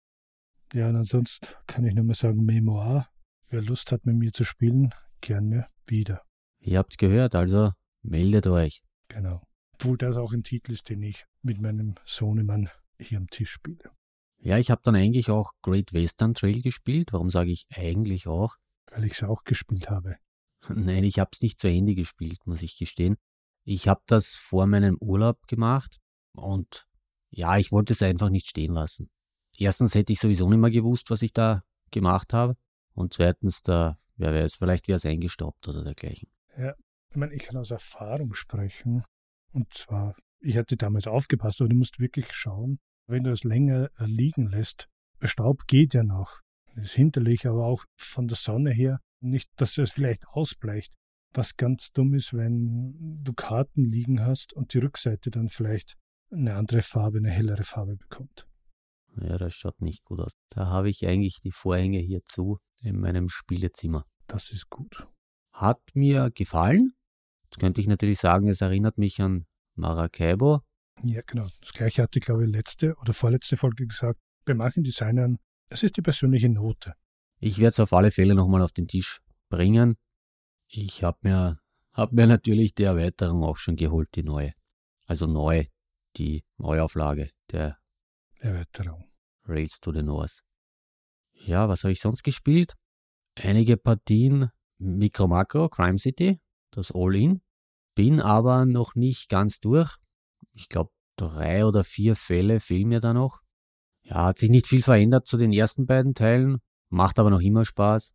Ja, und ansonsten kann ich nur mal sagen, Memoir. Wer Lust hat, mit mir zu spielen, gerne wieder. Ihr habt gehört, also meldet euch. Genau. Obwohl das auch ein Titel ist, den ich mit meinem Sohnemann hier am Tisch spiele. Ja, ich habe dann eigentlich auch Great Western Trail gespielt. Warum sage ich eigentlich auch? Weil ich es auch gespielt habe. Nein, ich habe es nicht zu Ende gespielt, muss ich gestehen. Ich habe das vor meinem Urlaub gemacht und ja, ich wollte es einfach nicht stehen lassen. Erstens hätte ich sowieso nicht mehr gewusst, was ich da gemacht habe. Und zweitens, da, wer weiß, vielleicht wäre es eingestaubt oder dergleichen. Ja, ich meine, ich kann aus Erfahrung sprechen. Und zwar, ich hatte damals aufgepasst, aber du musst wirklich schauen, wenn du es länger liegen lässt, Staub geht ja noch. Das ist hinterlich, aber auch von der Sonne her. Nicht, dass es vielleicht ausbleicht. Was ganz dumm ist, wenn du Karten liegen hast und die Rückseite dann vielleicht eine andere Farbe, eine hellere Farbe bekommt. Ja, das schaut nicht gut aus. Da habe ich eigentlich die Vorhänge hier zu in meinem Spielezimmer. Das ist gut. Hat mir gefallen. Jetzt könnte ich natürlich sagen, es erinnert mich an Maracaibo. Ja, genau. Das gleiche hatte ich, glaube ich, letzte oder vorletzte Folge gesagt. Bei manchen Designern, es ist die persönliche Note. Ich werde es auf alle Fälle nochmal auf den Tisch bringen. Ich habe mir, hab mir natürlich die Erweiterung auch schon geholt, die neue. Also neu, die Neuauflage der Erweiterung. Rails to the North. Ja, was habe ich sonst gespielt? Einige Partien Micro Macro, Crime City, das All-In. Bin aber noch nicht ganz durch. Ich glaube, drei oder vier Fälle fehlen mir da noch. Ja, hat sich nicht viel verändert zu den ersten beiden Teilen, macht aber noch immer Spaß.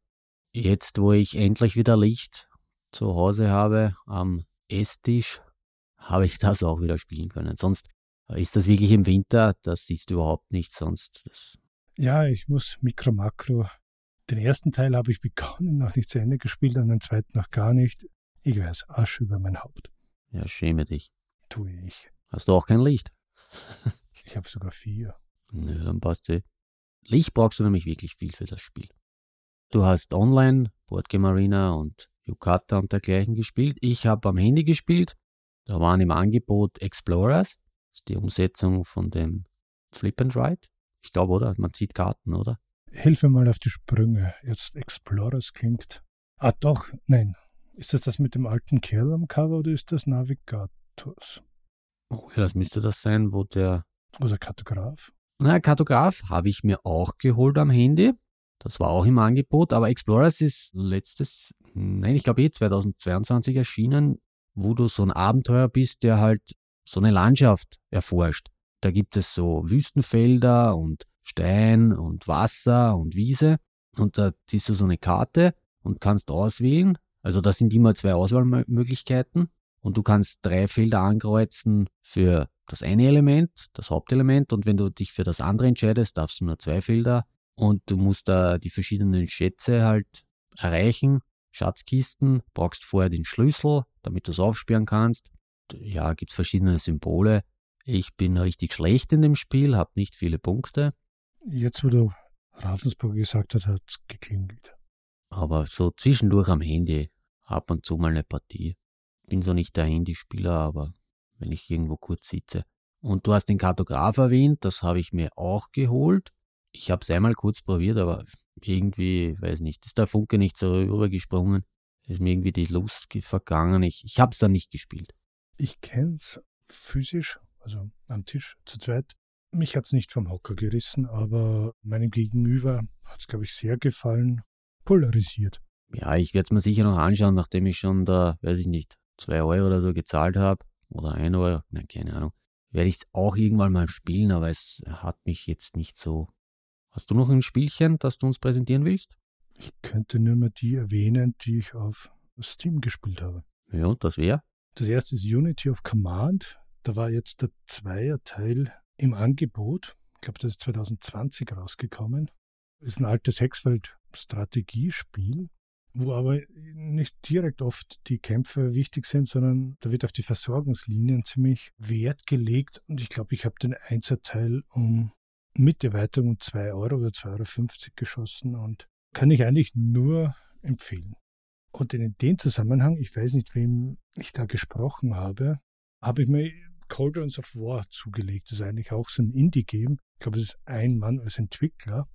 Jetzt, wo ich endlich wieder Licht zu Hause habe am Esstisch, habe ich das auch wieder spielen können. Sonst ist das wirklich im Winter? Das du überhaupt nicht sonst. Das ja, ich muss Mikro Makro. Den ersten Teil habe ich begonnen, noch nicht zu Ende gespielt, und den zweiten noch gar nicht. Ich weiß, Asche über mein Haupt. Ja, schäme dich. Tue ich. Hast du auch kein Licht? ich habe sogar vier. Nö, dann passt eh. Licht brauchst du nämlich wirklich viel für das Spiel. Du hast online Boardgame Arena und Yukata und dergleichen gespielt. Ich habe am Handy gespielt. Da waren im Angebot Explorers. Das ist die Umsetzung von dem Flip and Ride. Ich glaube, oder? Man zieht Karten, oder? Hilf mir mal auf die Sprünge. Jetzt Explorers klingt. Ah, doch, nein. Ist das das mit dem alten Kerl am Cover oder ist das Navigators? Oh, ja, das müsste das sein, wo der. Oder Kartograf? Na, Kartograf habe ich mir auch geholt am Handy. Das war auch im Angebot, aber Explorers ist letztes, nein, ich glaube eh 2022 erschienen, wo du so ein Abenteuer bist, der halt so eine Landschaft erforscht. Da gibt es so Wüstenfelder und Stein und Wasser und Wiese und da ziehst du so eine Karte und kannst auswählen. Also da sind immer zwei Auswahlmöglichkeiten und du kannst drei Felder ankreuzen für das eine Element, das Hauptelement und wenn du dich für das andere entscheidest, darfst du nur zwei Felder und du musst da die verschiedenen Schätze halt erreichen. Schatzkisten, brauchst vorher den Schlüssel, damit du es aufsperren kannst ja, gibt es verschiedene Symbole. Ich bin richtig schlecht in dem Spiel, habe nicht viele Punkte. Jetzt, wo du Ravensburg gesagt hast, hat es geklingelt. Aber so zwischendurch am Handy, ab und zu mal eine Partie. Bin so nicht der Handyspieler, aber wenn ich irgendwo kurz sitze. Und du hast den Kartograf erwähnt, das habe ich mir auch geholt. Ich habe es einmal kurz probiert, aber irgendwie, weiß nicht, ist der Funke nicht so rübergesprungen. Ist mir irgendwie die Lust vergangen. Ich, ich habe es dann nicht gespielt. Ich kenne es physisch, also am Tisch zu zweit. Mich hat es nicht vom Hocker gerissen, aber meinem Gegenüber hat es, glaube ich, sehr gefallen. Polarisiert. Ja, ich werde es mir sicher noch anschauen, nachdem ich schon da, weiß ich nicht, zwei Euro oder so gezahlt habe. Oder ein Euro, nein, keine Ahnung. Werde ich es auch irgendwann mal spielen, aber es hat mich jetzt nicht so. Hast du noch ein Spielchen, das du uns präsentieren willst? Ich könnte nur mal die erwähnen, die ich auf Steam gespielt habe. Ja, und das wäre? Das erste ist Unity of Command. Da war jetzt der Zweierteil im Angebot. Ich glaube, das ist 2020 rausgekommen. Ist ein altes Hexfeld-Strategiespiel, wo aber nicht direkt oft die Kämpfe wichtig sind, sondern da wird auf die Versorgungslinien ziemlich Wert gelegt. Und ich glaube, ich habe den Einserteil um mit Erweiterung um 2 Euro oder 2,50 Euro geschossen und kann ich eigentlich nur empfehlen. Und in dem Zusammenhang, ich weiß nicht, wem ich da gesprochen habe, habe ich mir Cauldrons of War zugelegt. Das ist eigentlich auch so ein Indie-Game. Ich glaube, es ist ein Mann als Entwickler.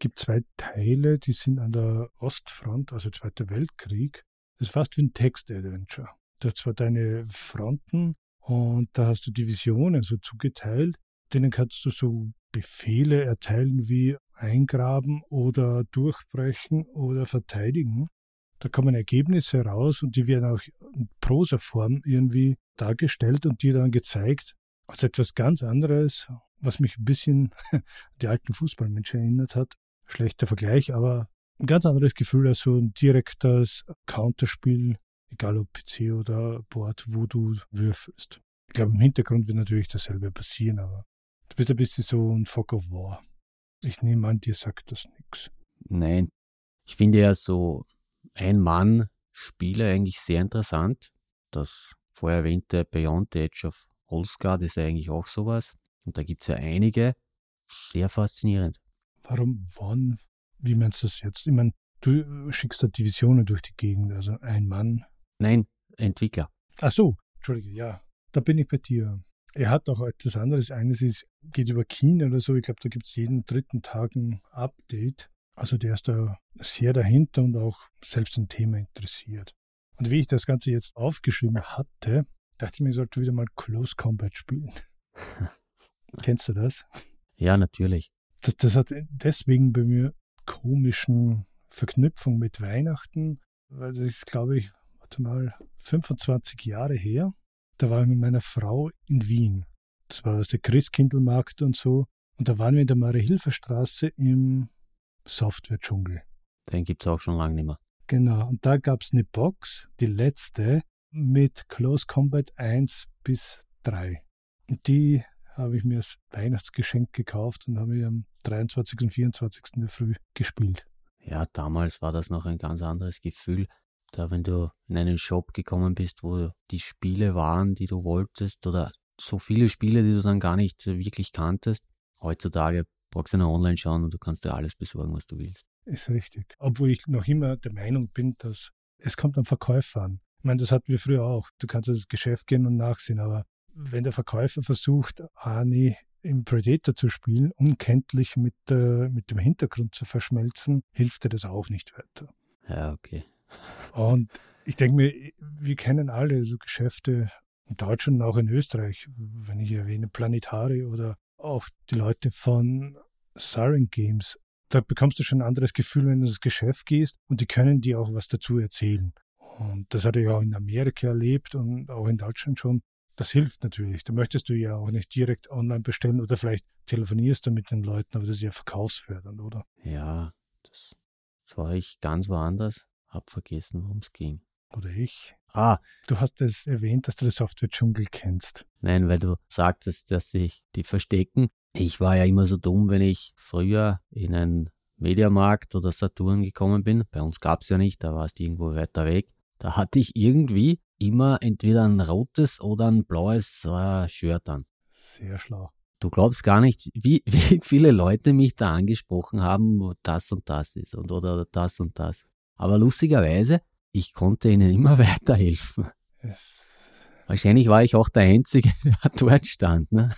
Gibt zwei Teile, die sind an der Ostfront, also Zweiter Weltkrieg. Das ist fast wie ein Text-Adventure. Du hast zwar deine Fronten und da hast du Divisionen so zugeteilt. Denen kannst du so Befehle erteilen wie eingraben oder durchbrechen oder verteidigen. Da kommen Ergebnisse raus und die werden auch in Prosaform irgendwie dargestellt und dir dann gezeigt als etwas ganz anderes, was mich ein bisschen die alten Fußballmenschen erinnert hat. Schlechter Vergleich, aber ein ganz anderes Gefühl als so ein direktes Counterspiel, egal ob PC oder Board, wo du würfelst. Ich glaube, im Hintergrund wird natürlich dasselbe passieren, aber du bist ein bisschen so ein Fog of War. Ich nehme an, dir sagt das nichts. Nein, ich finde ja so ein-Mann-Spiele eigentlich sehr interessant. Das vorher erwähnte Beyond the Edge of Holzgard ist ja eigentlich auch sowas. Und da gibt es ja einige. Sehr faszinierend. Warum wann? Wie meinst du das jetzt? Ich meine, du schickst da Divisionen durch die Gegend, also ein Mann. Nein, Entwickler. Ach so, Entschuldige, ja. Da bin ich bei dir. Er hat auch etwas anderes. Eines ist, geht über China oder so. Ich glaube, da gibt es jeden dritten Tag ein Update. Also der ist da sehr dahinter und auch selbst ein Thema interessiert. Und wie ich das Ganze jetzt aufgeschrieben hatte, dachte ich mir, ich sollte wieder mal Close Combat spielen. Kennst du das? Ja, natürlich. Das, das hat deswegen bei mir komischen Verknüpfung mit Weihnachten, weil das ist, glaube ich, warte mal, 25 Jahre her. Da war ich mit meiner Frau in Wien. Das war der Christkindlmarkt und so. Und da waren wir in der Marie-Hilfer-Straße im Software-Dschungel. Den gibt es auch schon lange nicht mehr. Genau, und da gab es eine Box, die letzte, mit Close Combat 1 bis 3. Und die habe ich mir als Weihnachtsgeschenk gekauft und habe am 23. und 24. in der Früh gespielt. Ja, damals war das noch ein ganz anderes Gefühl. Da, wenn du in einen Shop gekommen bist, wo die Spiele waren, die du wolltest, oder so viele Spiele, die du dann gar nicht wirklich kanntest. Heutzutage brauchst du nur online schauen und du kannst dir alles besorgen, was du willst. Ist richtig. Obwohl ich noch immer der Meinung bin, dass es kommt am Verkäufer an. Ich meine, das hatten wir früher auch. Du kannst ins Geschäft gehen und nachsehen, aber wenn der Verkäufer versucht, Ani im Predator zu spielen, unkenntlich mit, äh, mit dem Hintergrund zu verschmelzen, hilft dir das auch nicht weiter. Ja, okay. Und ich denke mir, wir kennen alle so Geschäfte in Deutschland und auch in Österreich, wenn ich erwähne Planetari oder auch die Leute von Siren Games. Da bekommst du schon ein anderes Gefühl, wenn du ins Geschäft gehst und die können dir auch was dazu erzählen. Und das hatte ich auch in Amerika erlebt und auch in Deutschland schon. Das hilft natürlich. Da möchtest du ja auch nicht direkt online bestellen oder vielleicht telefonierst du mit den Leuten, aber das ist ja verkaufsfördernd, oder? Ja, das, das war ich ganz woanders. Hab vergessen, worum es ging. Oder ich. Ah. Du hast es erwähnt, dass du das Software-Dschungel kennst. Nein, weil du sagtest, dass sich die verstecken. Ich war ja immer so dumm, wenn ich früher in einen Mediamarkt oder Saturn gekommen bin. Bei uns gab es ja nicht, da war es irgendwo weiter weg. Da hatte ich irgendwie immer entweder ein rotes oder ein blaues äh, Shirt an. Sehr schlau. Du glaubst gar nicht, wie, wie viele Leute mich da angesprochen haben, wo das und das ist und oder das und das. Aber lustigerweise, ich konnte ihnen immer weiterhelfen. Es Wahrscheinlich war ich auch der Einzige, der dort stand. Ne?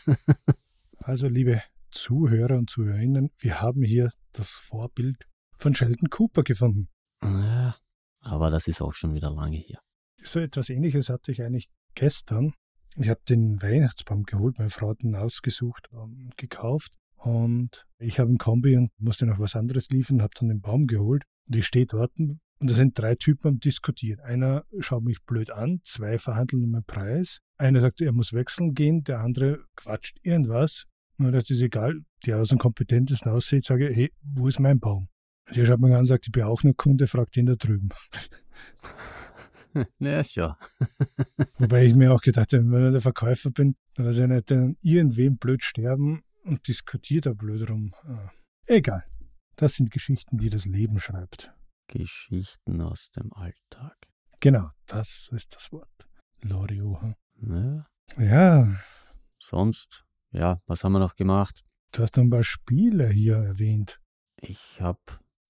Also, liebe Zuhörer und Zuhörerinnen, wir haben hier das Vorbild von Sheldon Cooper gefunden. Ja, aber das ist auch schon wieder lange her. So etwas ähnliches hatte ich eigentlich gestern. Ich habe den Weihnachtsbaum geholt, meine Frau hat ihn ausgesucht und gekauft. Und ich habe ein Kombi und musste noch was anderes liefern, habe dann den Baum geholt. Und ich stehe dort und da sind drei Typen am Diskutieren. Einer schaut mich blöd an, zwei verhandeln um den Preis. Einer sagt, er muss wechseln gehen, der andere quatscht irgendwas. Und das ist egal, der aus dem kompetentesten aussieht, sage hey, wo ist mein Baum? Der schaut mich an und sagt, ich bin auch nur Kunde, fragt ihn da drüben. Ja, schon. Wobei ich mir auch gedacht habe, wenn ich der Verkäufer bin, dann lasse ich nicht dann irgendwem blöd sterben und diskutiert da blöd rum. Ah. Egal. Das sind Geschichten, die das Leben schreibt. Geschichten aus dem Alltag. Genau, das ist das Wort. Loriot. hm? Ja, Ja, sonst, ja, was haben wir noch gemacht? du hast ein paar Spiele hier erwähnt. Ich habe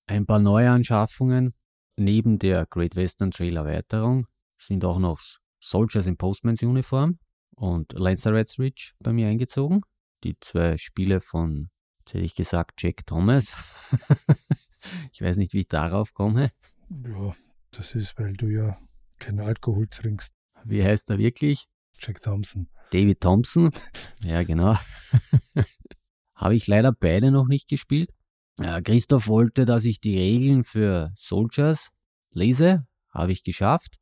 ein paar Neuanschaffungen. Neben der Great Western Trail Erweiterung sind auch noch Soldiers in Postmans Uniform und Lanceret's Ridge bei mir eingezogen. Die zwei Spiele von, jetzt hätte ich gesagt, Jack Thomas. ich weiß nicht, wie ich darauf komme. Ja, das ist, weil du ja keinen Alkohol trinkst. Wie heißt er wirklich? Jack Thompson. David Thompson. Ja, genau. Habe ich leider beide noch nicht gespielt. Ja, Christoph wollte, dass ich die Regeln für Soldiers lese, habe ich geschafft,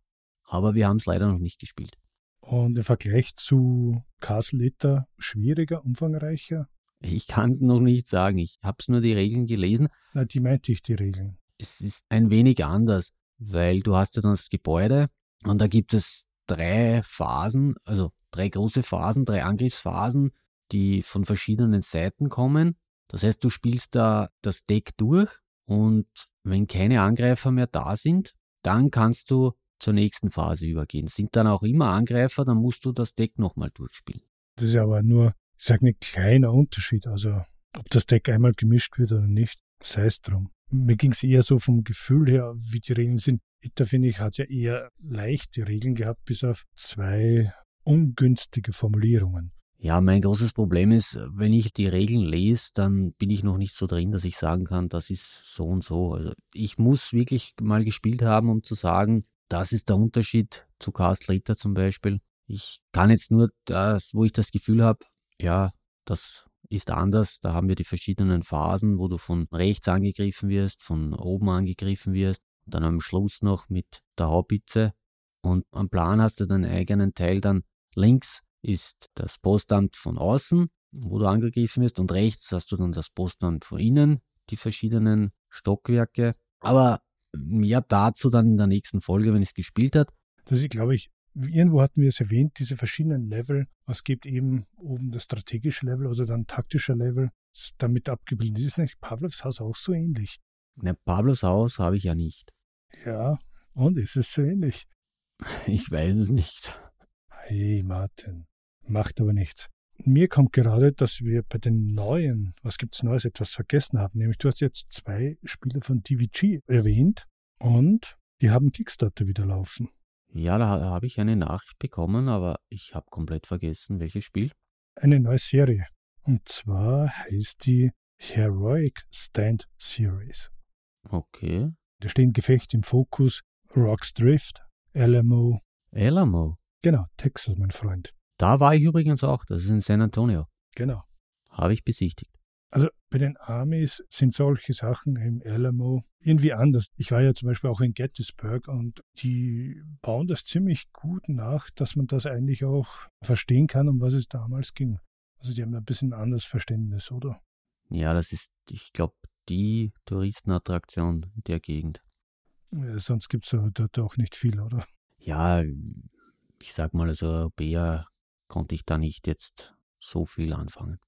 aber wir haben es leider noch nicht gespielt. Und im Vergleich zu Castle Etter schwieriger, umfangreicher? Ich kann es noch nicht sagen. Ich habe es nur die Regeln gelesen. Na, die meinte ich, die Regeln. Es ist ein wenig anders, weil du hast ja dann das Gebäude und da gibt es drei Phasen, also drei große Phasen, drei Angriffsphasen, die von verschiedenen Seiten kommen. Das heißt, du spielst da das Deck durch und wenn keine Angreifer mehr da sind, dann kannst du zur nächsten Phase übergehen. Sind dann auch immer Angreifer, dann musst du das Deck nochmal durchspielen. Das ist aber nur, ich sage ein kleiner Unterschied. Also ob das Deck einmal gemischt wird oder nicht, sei es drum. Mir ging es eher so vom Gefühl her, wie die Regeln sind. Itta, finde ich, hat ja eher leichte Regeln gehabt, bis auf zwei ungünstige Formulierungen. Ja, mein großes Problem ist, wenn ich die Regeln lese, dann bin ich noch nicht so drin, dass ich sagen kann, das ist so und so. Also ich muss wirklich mal gespielt haben, um zu sagen, das ist der Unterschied zu Cast Later zum Beispiel. Ich kann jetzt nur das, wo ich das Gefühl habe, ja, das ist anders. Da haben wir die verschiedenen Phasen, wo du von rechts angegriffen wirst, von oben angegriffen wirst, dann am Schluss noch mit der Haubitze. Und am Plan hast du deinen eigenen Teil dann links ist das Postamt von außen, wo du angegriffen wirst, und rechts hast du dann das Postamt von innen, die verschiedenen Stockwerke. Aber mehr dazu dann in der nächsten Folge, wenn es gespielt hat. Das ist, glaube ich, irgendwo hatten wir es erwähnt, diese verschiedenen Level. Es gibt eben oben das strategische Level oder dann taktische Level, damit abgebildet. Ist nicht Pavlovs Haus auch so ähnlich? Ne, Pavlovs Haus habe ich ja nicht. Ja, und ist es so ähnlich? Ich weiß es nicht. Hey, Martin, macht aber nichts. Mir kommt gerade, dass wir bei den neuen, was gibt es Neues, etwas vergessen haben. Nämlich, du hast jetzt zwei Spiele von DVG erwähnt und die haben Kickstarter wieder laufen. Ja, da habe ich eine Nachricht bekommen, aber ich habe komplett vergessen, welches Spiel. Eine neue Serie. Und zwar heißt die Heroic Stand Series. Okay. Da stehen Gefechte im Fokus, Rocks Drift, Alamo. Alamo? Genau, Texas, mein Freund. Da war ich übrigens auch, das ist in San Antonio. Genau. Habe ich besichtigt. Also bei den Amis sind solche Sachen im Alamo irgendwie anders. Ich war ja zum Beispiel auch in Gettysburg und die bauen das ziemlich gut nach, dass man das eigentlich auch verstehen kann, um was es damals ging. Also die haben ein bisschen ein anderes Verständnis, oder? Ja, das ist, ich glaube, die Touristenattraktion der Gegend. Ja, sonst gibt es dort auch nicht viel, oder? Ja, ich sag mal, als Europäer konnte ich da nicht jetzt so viel anfangen.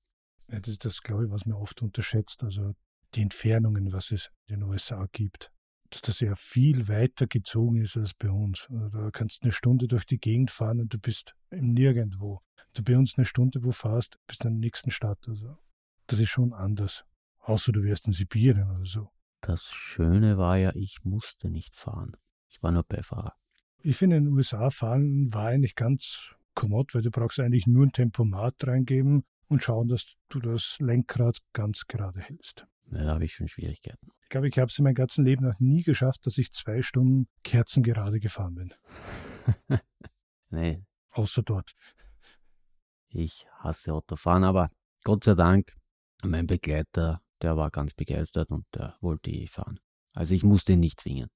Ja, das ist das, glaube ich, was man oft unterschätzt. Also die Entfernungen, was es in den USA gibt. Dass das ja viel weiter gezogen ist als bei uns. Also da kannst du eine Stunde durch die Gegend fahren und du bist im Nirgendwo. Du bei uns eine Stunde wo fährst, bist in der nächsten Stadt. Also das ist schon anders. Außer du wärst in Sibirien oder so. Das Schöne war ja, ich musste nicht fahren. Ich war nur Beifahrer. Ich finde, in den USA fahren war eigentlich ganz kommod, weil du brauchst eigentlich nur ein Tempomat reingeben und schauen, dass du das Lenkrad ganz gerade hältst. Ja, da habe ich schon Schwierigkeiten. Ich glaube, ich habe es in meinem ganzen Leben noch nie geschafft, dass ich zwei Stunden kerzengerade gefahren bin. nee. Außer dort. Ich hasse Autofahren, aber Gott sei Dank, mein Begleiter, der war ganz begeistert und der wollte eh fahren. Also ich musste ihn nicht zwingen.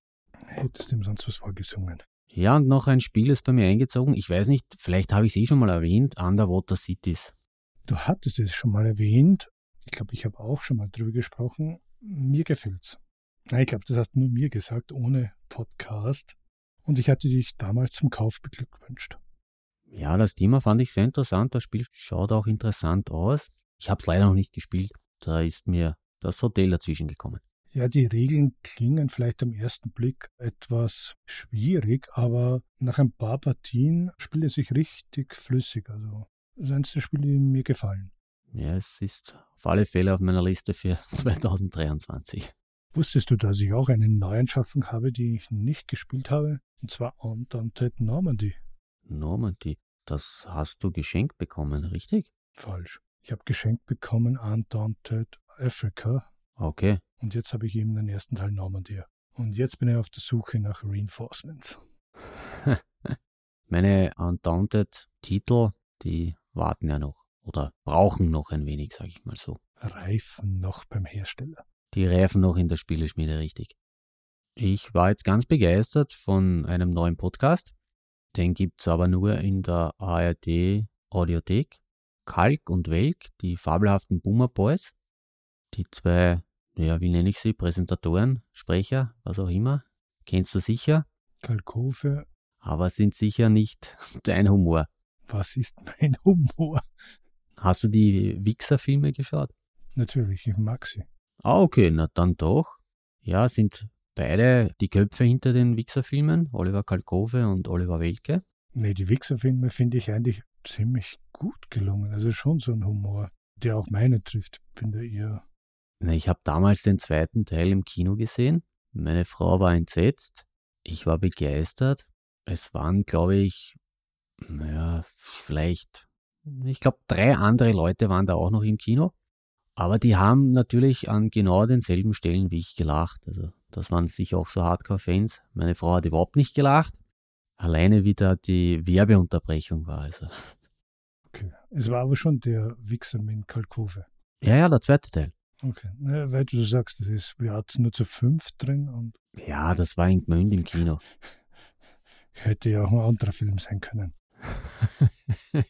Hättest du ihm sonst was vorgesungen? Ja, und noch ein Spiel ist bei mir eingezogen. Ich weiß nicht, vielleicht habe ich es eh schon mal erwähnt, Underwater Cities. Du hattest es schon mal erwähnt. Ich glaube, ich habe auch schon mal drüber gesprochen. Mir gefällt's. Nein, ich glaube, das hast du nur mir gesagt, ohne Podcast. Und ich hatte dich damals zum Kauf beglückwünscht. Ja, das Thema fand ich sehr interessant. Das Spiel schaut auch interessant aus. Ich habe es leider noch nicht gespielt. Da ist mir das Hotel dazwischen gekommen. Ja, die Regeln klingen vielleicht am ersten Blick etwas schwierig, aber nach ein paar Partien spielt es sich richtig flüssig. Also das ist eines der Spiele, die mir gefallen. Ja, es ist auf alle Fälle auf meiner Liste für 2023. Wusstest du, dass ich auch eine Neuanschaffung habe, die ich nicht gespielt habe? Und zwar Undaunted Normandy. Normandy, das hast du geschenkt bekommen, richtig? Falsch. Ich habe geschenkt bekommen Undaunted Africa. Okay. Und jetzt habe ich eben den ersten Teil Normandy. Und jetzt bin ich auf der Suche nach Reinforcements. Meine Undaunted-Titel, die warten ja noch oder brauchen noch ein wenig, sage ich mal so. Reifen noch beim Hersteller. Die reifen noch in der Spieleschmiede, richtig. Ich war jetzt ganz begeistert von einem neuen Podcast. Den gibt es aber nur in der ARD Audiothek. Kalk und Welk, die fabelhaften Boomer Boys. Die zwei, ja, wie nenne ich sie, Präsentatoren, Sprecher, was auch immer. Kennst du sicher? Kalkofe. Aber sind sicher nicht dein Humor. Was ist mein Humor? Hast du die Wichser-Filme geschaut? Natürlich, ich mag sie. Ah, okay, na dann doch. Ja, sind beide die Köpfe hinter den Wichser-Filmen, Oliver Kalkofe und Oliver Welke. Nee, die Wichser-Filme finde ich eigentlich ziemlich gut gelungen. Also schon so ein Humor, der auch meine trifft. Bin da eher. Ich habe damals den zweiten Teil im Kino gesehen. Meine Frau war entsetzt. Ich war begeistert. Es waren, glaube ich, naja, vielleicht, ich glaube, drei andere Leute waren da auch noch im Kino. Aber die haben natürlich an genau denselben Stellen wie ich gelacht. Also das waren sicher auch so Hardcore-Fans. Meine Frau hat überhaupt nicht gelacht. Alleine wie da die Werbeunterbrechung war. Also. Okay. Es war aber schon der Wichser mit Kalkove. Ja, ja, der zweite Teil. Okay. Ja, weil du sagst, das ist, wir hatten nur zu fünf drin und. Ja, das war in Gmünd im Kino. Hätte ja auch ein anderer Film sein können.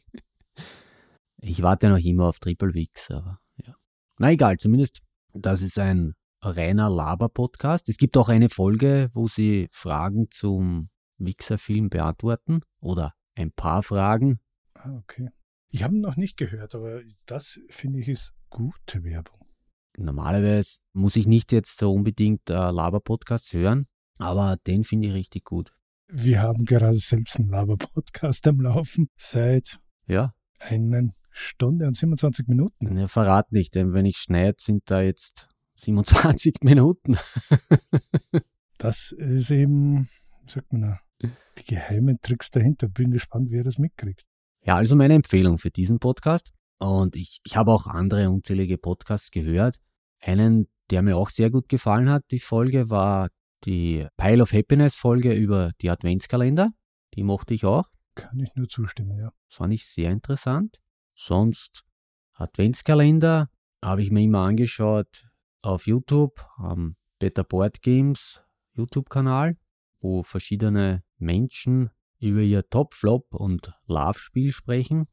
ich warte noch immer auf Triple Wix, aber ja. Na egal, zumindest das ist ein reiner Laber-Podcast. Es gibt auch eine Folge, wo sie Fragen zum Wixer-Film beantworten oder ein paar Fragen. Ah, okay. Ich habe ihn noch nicht gehört, aber das finde ich ist gute Werbung. Normalerweise muss ich nicht jetzt so unbedingt äh, Laber-Podcasts hören, aber den finde ich richtig gut. Wir haben gerade selbst einen Laber-Podcast am Laufen seit ja. einer Stunde und 27 Minuten. Ja, verrat nicht, denn wenn ich schneide, sind da jetzt 27 Minuten. das ist eben, wie sagt man da, die geheimen Tricks dahinter. Bin gespannt, wer das mitkriegt. Ja, also meine Empfehlung für diesen Podcast. Und ich, ich habe auch andere unzählige Podcasts gehört. Einen, der mir auch sehr gut gefallen hat, die Folge war die Pile of Happiness Folge über die Adventskalender. Die mochte ich auch. Kann ich nur zustimmen, ja. Fand ich sehr interessant. Sonst Adventskalender habe ich mir immer angeschaut auf YouTube, am Better Board Games YouTube-Kanal, wo verschiedene Menschen über ihr Top, Flop und Love-Spiel sprechen.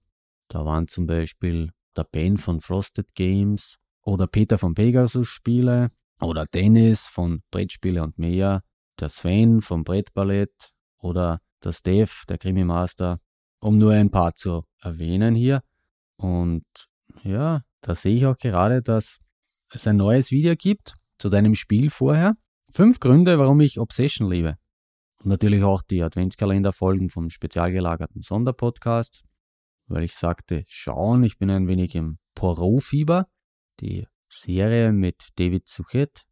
Da waren zum Beispiel der Ben von Frosted Games oder Peter von Pegasus Spiele oder Dennis von Brettspiele und mehr, der Sven vom Brettballett oder der Steve, der Krimi Master, um nur ein paar zu erwähnen hier. Und ja, da sehe ich auch gerade, dass es ein neues Video gibt zu deinem Spiel vorher. Fünf Gründe, warum ich Obsession liebe. Und natürlich auch die Adventskalender-Folgen vom spezial gelagerten Sonderpodcast, weil ich sagte, schauen, ich bin ein wenig im Poirot-Fieber. Die Serie mit David Suchet.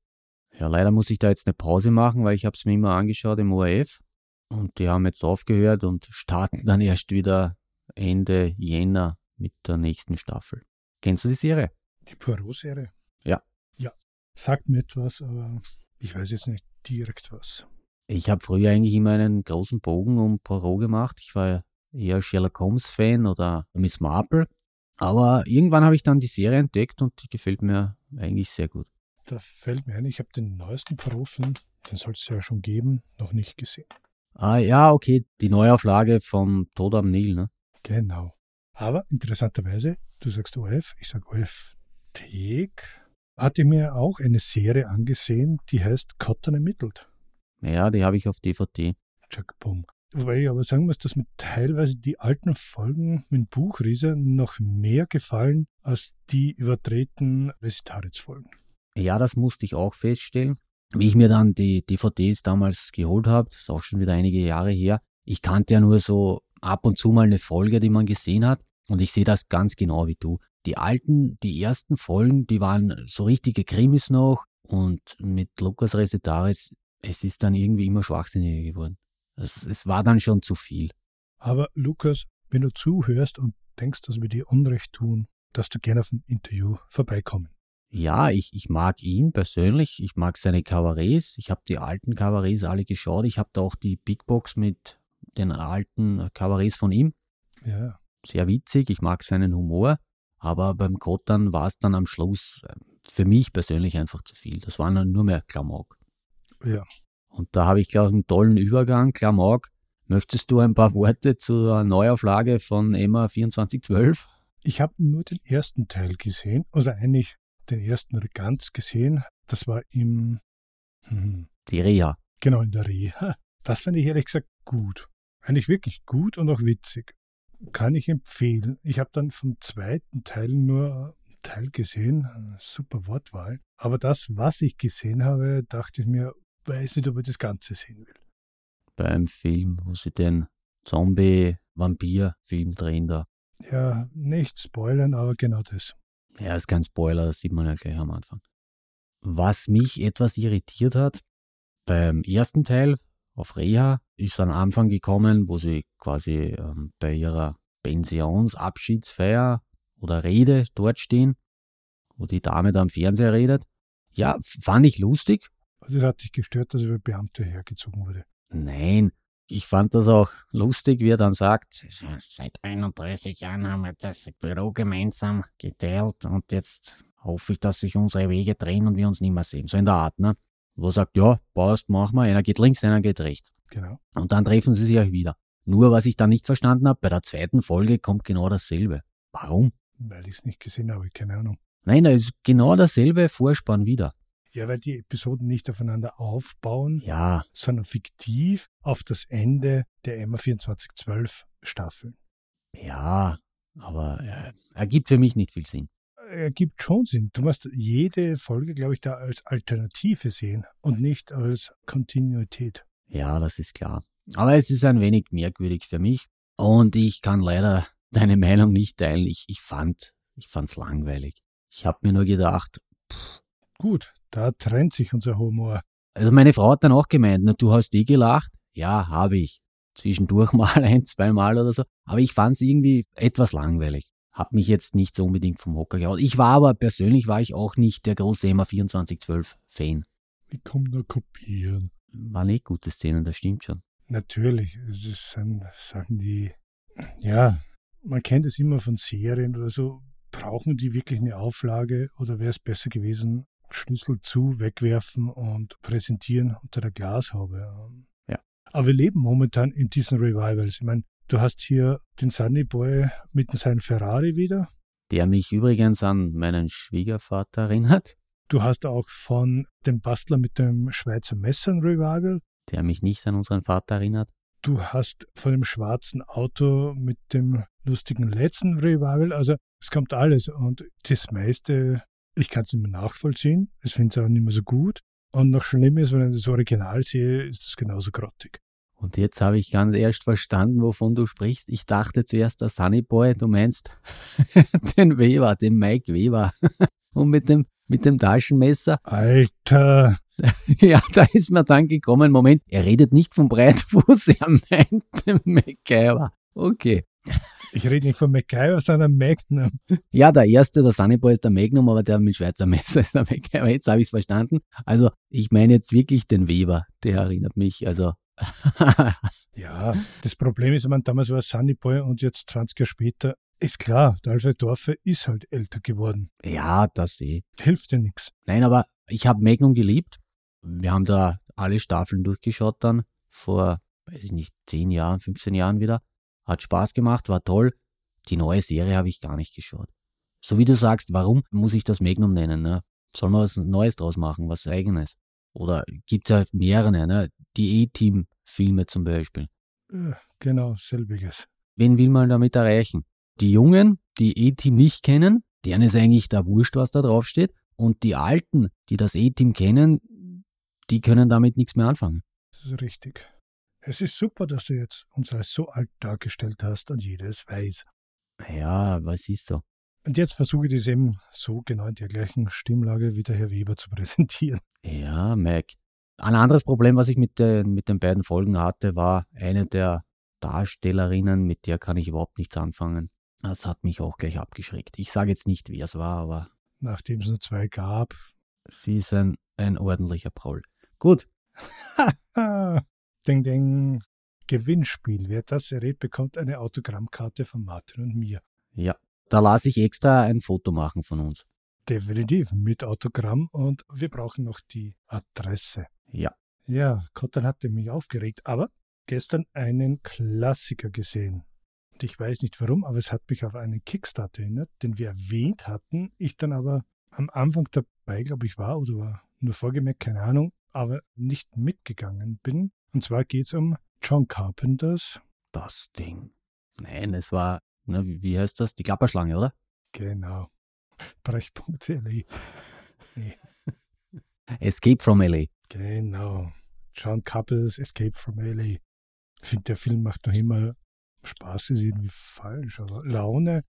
Ja, leider muss ich da jetzt eine Pause machen, weil ich habe es mir immer angeschaut im ORF. Und die haben jetzt aufgehört und starten dann erst wieder Ende Jänner mit der nächsten Staffel. Kennst du die Serie? Die Poirot-Serie? Ja. Ja. Sagt mir etwas, aber ich weiß jetzt nicht direkt was. Ich habe früher eigentlich immer einen großen Bogen um Poirot gemacht. Ich war eher Sherlock Holmes-Fan oder Miss Marple. Aber irgendwann habe ich dann die Serie entdeckt und die gefällt mir eigentlich sehr gut. Da fällt mir ein, ich habe den neuesten Poirot-Film, den soll es ja schon geben, noch nicht gesehen. Ah ja, okay, die Neuauflage vom Tod am Nil, ne? Genau. Aber interessanterweise, du sagst OF, ich sage OF Thek, hatte mir auch eine Serie angesehen, die heißt Cotton ermittelt. Ja, die habe ich auf DVD. Jack Boom. Wobei ich aber sagen muss, dass mir teilweise die alten Folgen mit Buchriese noch mehr gefallen als die übertreten Resitaritz-Folgen. Ja, das musste ich auch feststellen. Wie ich mir dann die DVDs damals geholt habe, das ist auch schon wieder einige Jahre her, ich kannte ja nur so ab und zu mal eine Folge, die man gesehen hat. Und ich sehe das ganz genau wie du. Die alten, die ersten Folgen, die waren so richtige Krimis noch. Und mit Lukas Resetaris, es ist dann irgendwie immer schwachsinniger geworden. Es, es war dann schon zu viel. Aber Lukas, wenn du zuhörst und denkst, dass wir dir Unrecht tun, dass du gerne auf ein Interview vorbeikommen. Ja, ich, ich mag ihn persönlich. Ich mag seine Kabarets. Ich habe die alten Kabarets alle geschaut. Ich habe da auch die Big Box mit den alten Kabarets von ihm. Ja. Sehr witzig. Ich mag seinen Humor. Aber beim Kottern war es dann am Schluss äh, für mich persönlich einfach zu viel. Das war dann nur mehr Klamauk. Ja. Und da habe ich, glaube ich, einen tollen Übergang. Klar, Marc, möchtest du ein paar Worte zur Neuauflage von Emma 2412? Ich habe nur den ersten Teil gesehen, also eigentlich den ersten ganz gesehen. Das war im... Hm, Die Reha. Genau, in der Reha. Das fand ich ehrlich gesagt gut. Eigentlich wirklich gut und auch witzig. Kann ich empfehlen. Ich habe dann vom zweiten Teil nur einen Teil gesehen. Super Wortwahl. Aber das, was ich gesehen habe, dachte ich mir, weiß nicht, ob ich das Ganze sehen will. Beim Film, wo sie den Zombie-Vampir-Film drehen da. Ja, nicht spoilern, aber genau das. Ja, ist kein Spoiler, das sieht man ja gleich am Anfang. Was mich etwas irritiert hat, beim ersten Teil auf Reha ist am Anfang gekommen, wo sie quasi ähm, bei ihrer Pensionsabschiedsfeier oder Rede dort stehen, wo die Dame da am Fernseher redet. Ja, fand ich lustig. Das hat dich gestört, dass über Beamte hergezogen wurde? Nein, ich fand das auch lustig, wie er dann sagt, seit 31 Jahren haben wir das Büro gemeinsam geteilt und jetzt hoffe ich, dass sich unsere Wege drehen und wir uns nicht mehr sehen. So in der Art, ne? Wo er sagt, ja, passt, mach mal, einer geht links, einer geht rechts. Genau. Und dann treffen sie sich auch wieder. Nur was ich dann nicht verstanden habe, bei der zweiten Folge kommt genau dasselbe. Warum? Weil ich es nicht gesehen habe, keine Ahnung. Nein, da ist genau dasselbe Vorspann wieder. Ja, weil die Episoden nicht aufeinander aufbauen, Ja, sondern fiktiv auf das Ende der Emma 2412 Staffeln. ja, aber äh, ergibt für mich nicht viel Sinn. Ergibt schon Sinn. Du musst jede Folge, glaube ich, da als Alternative sehen und nicht als Kontinuität. Ja, das ist klar. Aber es ist ein wenig merkwürdig für mich. Und ich kann leider deine Meinung nicht teilen. Ich, ich fand, ich fand's langweilig. Ich habe mir nur gedacht, pff, Gut, da trennt sich unser Humor. also meine Frau hat dann auch gemeint, na, du hast eh gelacht. Ja, habe ich. Zwischendurch mal ein, zwei Mal oder so. Aber ich fand's irgendwie etwas langweilig. Hab mich jetzt nicht so unbedingt vom Hocker gehauen. Ich war aber, persönlich war ich auch nicht der große Emma 2412 Fan. Wie kommen da kopieren? Waren eh gute Szenen, das stimmt schon. Natürlich, es ist- sind Sachen, die, ja, man kennt es immer von Serien oder so. Brauchen die wirklich eine Auflage oder wäre es besser gewesen, Schlüssel zu, wegwerfen und präsentieren unter der Glashaube? Ja. Aber wir leben momentan in diesen Revivals. Ich meine, du hast hier den Sunny Boy mit seinem Ferrari wieder. Der mich übrigens an meinen Schwiegervater erinnert, Du hast auch von dem Bastler mit dem Schweizer Messer ein Revival. der mich nicht an unseren Vater erinnert. Du hast von dem schwarzen Auto mit dem lustigen letzten Revival. Also es kommt alles und das meiste, ich kann es nicht mehr nachvollziehen. Ich finde es auch nicht mehr so gut. Und noch schlimm ist, wenn ich das Original sehe, ist es genauso grottig. Und jetzt habe ich ganz erst verstanden, wovon du sprichst. Ich dachte zuerst, der Sunny Boy, du meinst den Weber, den Mike Weber. Und mit dem, mit dem Taschenmesser, Alter, ja, da ist mir dann gekommen, Moment, er redet nicht vom Breitfuß, er meint den MacGyver. Okay. Ich rede nicht von MacGyver, sondern Magnum. Ja, der erste, der Sunny Boy ist der Magnum, aber der mit Schweizer Messer ist der MacGyver. Jetzt habe ich es verstanden. Also, ich meine jetzt wirklich den Weber. Der erinnert mich, also. Ja, das Problem ist, ich meine, damals war Sunny Boy und jetzt 20 Jahre später ist klar, der Alfred Dorfe ist halt älter geworden. ja, das eh. Hilft dir nichts. Nein, aber ich habe Magnum geliebt. Wir haben da alle Staffeln durchgeschaut dann vor, weiß ich nicht, 10 Jahren, 15 Jahren wieder. Hat Spaß gemacht, war toll. Die neue Serie habe ich gar nicht geschaut. So wie du sagst, warum muss ich das Magnum nennen? Ne? Soll man was Neues draus machen, was Eigenes? Oder gibt es ja mehrere, ne? die E-Team-Filme zum Beispiel. Genau, selbiges. Wen will man damit erreichen? Die Jungen, die E-Team nicht kennen, denen ist eigentlich da wurscht, was da draufsteht. Und die Alten, die das E-Team kennen, die können damit nichts mehr anfangen. Das ist richtig. Es ist super, dass du jetzt uns als so alt dargestellt hast und jeder es weiß. Ja, was ist so? Und jetzt versuche ich das eben so genau in der gleichen Stimmlage wie der Herr Weber zu präsentieren. Ja, Mac. Ein anderes Problem, was ich mit den, mit den beiden Folgen hatte, war eine der Darstellerinnen, mit der kann ich überhaupt nichts anfangen. Das hat mich auch gleich abgeschreckt. Ich sage jetzt nicht, wer es war, aber Nachdem es nur zwei gab. sie ist ein, ein ordentlicher Proll. Gut, ding, ding. Gewinnspiel. Wer das errät, bekommt eine Autogrammkarte von Martin und mir. ja. Da lasse ich extra ein Foto machen von uns. Definitiv mit Autogramm und wir brauchen noch die Adresse. Ja. Ja, Kotter hatte mich aufgeregt, aber gestern einen Klassiker gesehen. Und ich weiß nicht warum, aber es hat mich auf einen Kickstarter erinnert, den wir erwähnt hatten. Ich dann aber am Anfang dabei, glaube ich, war oder war nur vorgemerkt, keine Ahnung, aber nicht mitgegangen bin. Und zwar geht es um John Carpenters. Das Ding. Nein, es war, na, wie heißt das? Die Klapperschlange, oder? Genau. Brechpunkt.le. Nee. Escape from LA. Genau. John Carpenter's Escape from LA. Ich finde, der Film macht noch immer Spaß, ist irgendwie falsch, aber Laune.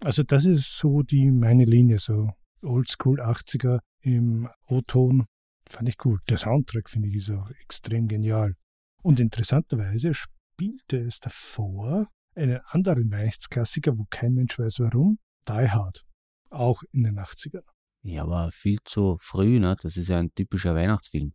Also, das ist so die meine Linie, so Oldschool 80er im O-Ton. Fand ich cool. Der Soundtrack, finde ich, ist auch extrem genial. Und interessanterweise spielte es davor einen anderen Weihnachtsklassiker, wo kein Mensch weiß warum, Die Hard. Auch in den 80ern. Ja, aber viel zu früh, ne? Das ist ja ein typischer Weihnachtsfilm.